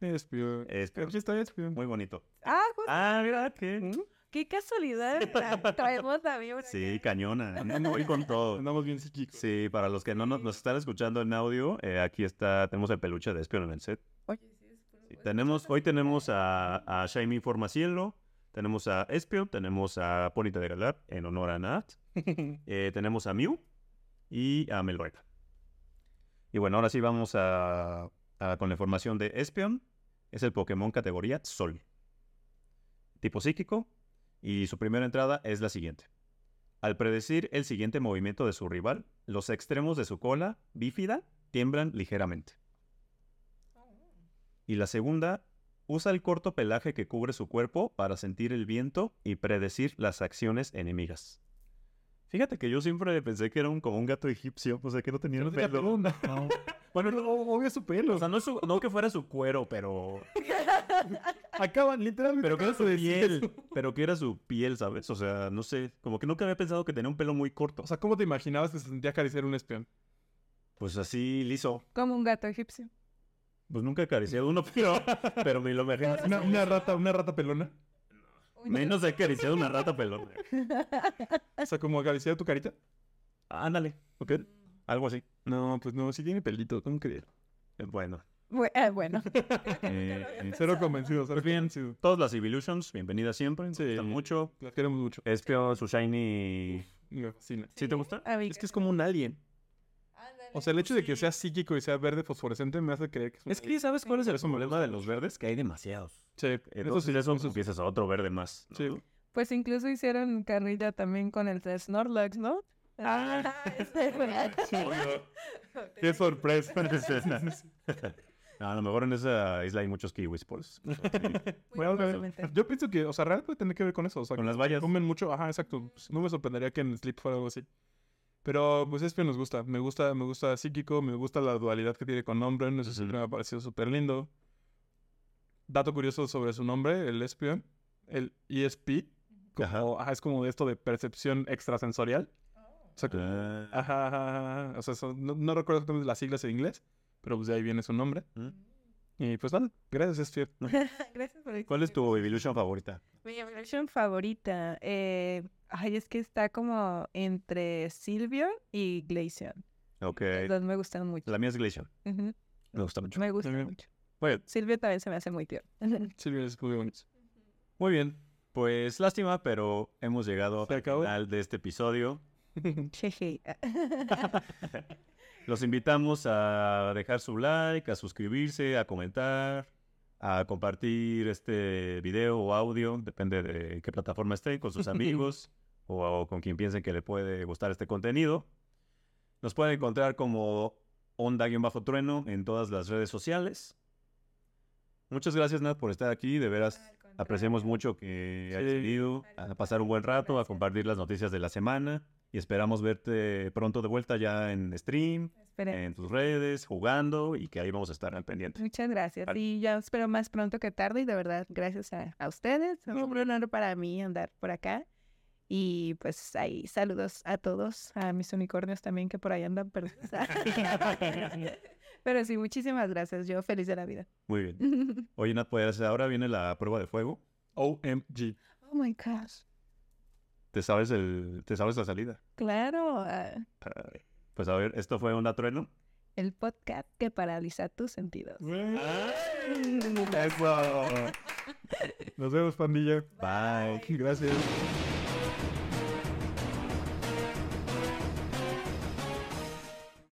Espion. Espion. Aquí está Espion. Muy bonito. ah, justo, Ah, mira, qué. Qué casualidad. tra- Traemos la vibra. Sí, cañona. Voy con todo. Andamos bien psíquicos. Sí, para los que no nos, nos están escuchando en audio, eh, aquí está, tenemos el peluche de Espion en el set. Oye, sí, es Sí, hueso. tenemos, hoy tenemos a, a Shaimi Formacielo, Tenemos a Espio, tenemos a Ponita de Galar en honor a Nat. Eh, tenemos a Mew y a Melroeta. Y bueno, ahora sí vamos a, a- con la información de Espion. Es el Pokémon categoría Sol. Tipo psíquico. Y su primera entrada es la siguiente. Al predecir el siguiente movimiento de su rival, los extremos de su cola bífida tiemblan ligeramente. Y la segunda, usa el corto pelaje que cubre su cuerpo para sentir el viento y predecir las acciones enemigas. Fíjate que yo siempre pensé que era un, como un gato egipcio, o sea que no tenía No tenía pelo. pelo. Bueno, no, obvio su pelo. O sea, no, su- no que fuera su cuero, pero... Acaban literalmente. Pero que era su de piel. eso. Pero que era su piel, ¿sabes? O sea, no sé. Como que nunca había pensado que tenía un pelo muy corto. O sea, ¿cómo te imaginabas que se sentía acariciar un espión? Pues así liso. Como un gato egipcio. Pues nunca acaricié a uno, pero, pero me lo imagino. Una, una rata, una rata pelona. Menos he acariciado una rata pelona. O sea, como acariciar tu carita. Ándale, ¿ok? Algo así. No, pues no, sí tiene pelito, ¿cómo creer? Eh, Bueno. Bu- ah, bueno. eh, Cero convencido, cero Pues bien, convencido. todas las Evolutions, bienvenidas siempre. Sí. Gustan mucho. Las queremos mucho. Espio, su shiny... Me fascina. ¿Sí te gusta? Es que es como un alien. O sea, el hecho de que sea psíquico y sea verde fosforescente me hace creer que es un Es que, ¿sabes cuál es el problema de los verdes? Que hay demasiados. Sí, eso Entonces sí, eso eso sí. empiezas a otro verde más. ¿no? Sí. Pues incluso hicieron carrilla también con el de Snorlax, ¿no? Ah. Qué sorpresa. No, a lo mejor en esa isla hay muchos kiwis, por eso. Bueno, a ver, probablemente. yo pienso que, o sea, realmente puede tener que ver con eso. O sea, Con las vallas. comen mucho, ajá, exacto. Pues, No me sorprendería que en Sleep fuera algo así. Pero pues Espion nos gusta. Me gusta, me gusta psíquico, me gusta la dualidad que tiene con Umbreon. Eso siempre me ha parecido súper lindo. Dato curioso sobre su nombre, el Espion. El ESP. Como, ajá, es como de esto de percepción extrasensorial. O sea, Ah, ajá, ajá, ajá. O sea, son- no, no recuerdo exactamente las siglas en inglés, pero pues de ahí viene su nombre. ¿Mm? Y pues nada, gracias Espion. Gracias por el ¿Cuál es tu Evolution favorita? Mi evolution favorita. Eh, ay, es que está como entre Silvio y Glaceon. Ok. Los dos me gustan mucho. La mía es Glacier. Ujú, Me gusta mucho. Me gusta mucho. Muy bien. Silvio también se me hace muy tierno. Silvia es muy bonito. Muy bien. Pues lástima, pero hemos llegado ¿Se al final de este episodio. Jeje. Los invitamos a dejar su like, a suscribirse, a comentar, a compartir este video o audio, depende de qué plataforma esté, con sus amigos o, o con quien piensen que le puede gustar este contenido. Nos pueden encontrar como onda-trueno en todas las redes sociales. Muchas gracias, Nat, por estar aquí. De veras, apreciamos mucho que hayas Sí. venido a pasar un buen rato, a compartir las noticias de la semana. Y esperamos verte pronto de vuelta ya en stream, Espere. en tus redes, jugando y que ahí vamos a estar al pendiente. Muchas gracias. Vale. Y ya espero más pronto que tarde. Y de verdad, gracias a, a ustedes. Es un honor para mí andar por acá. Y pues ahí, saludos a todos, a mis unicornios también que por ahí andan perdidos. Pero sí, muchísimas gracias. Yo feliz de la vida. Muy bien. Oye, Nat, pues ahora viene la prueba de fuego. OMG. Oh my gosh. ¿Te sabes, el, te sabes la salida? Claro, ah, Pues a ver, esto fue Onda Trueno. el podcast que paraliza tus sentidos. Eso. Nos vemos, pandilla. Bye. Gracias.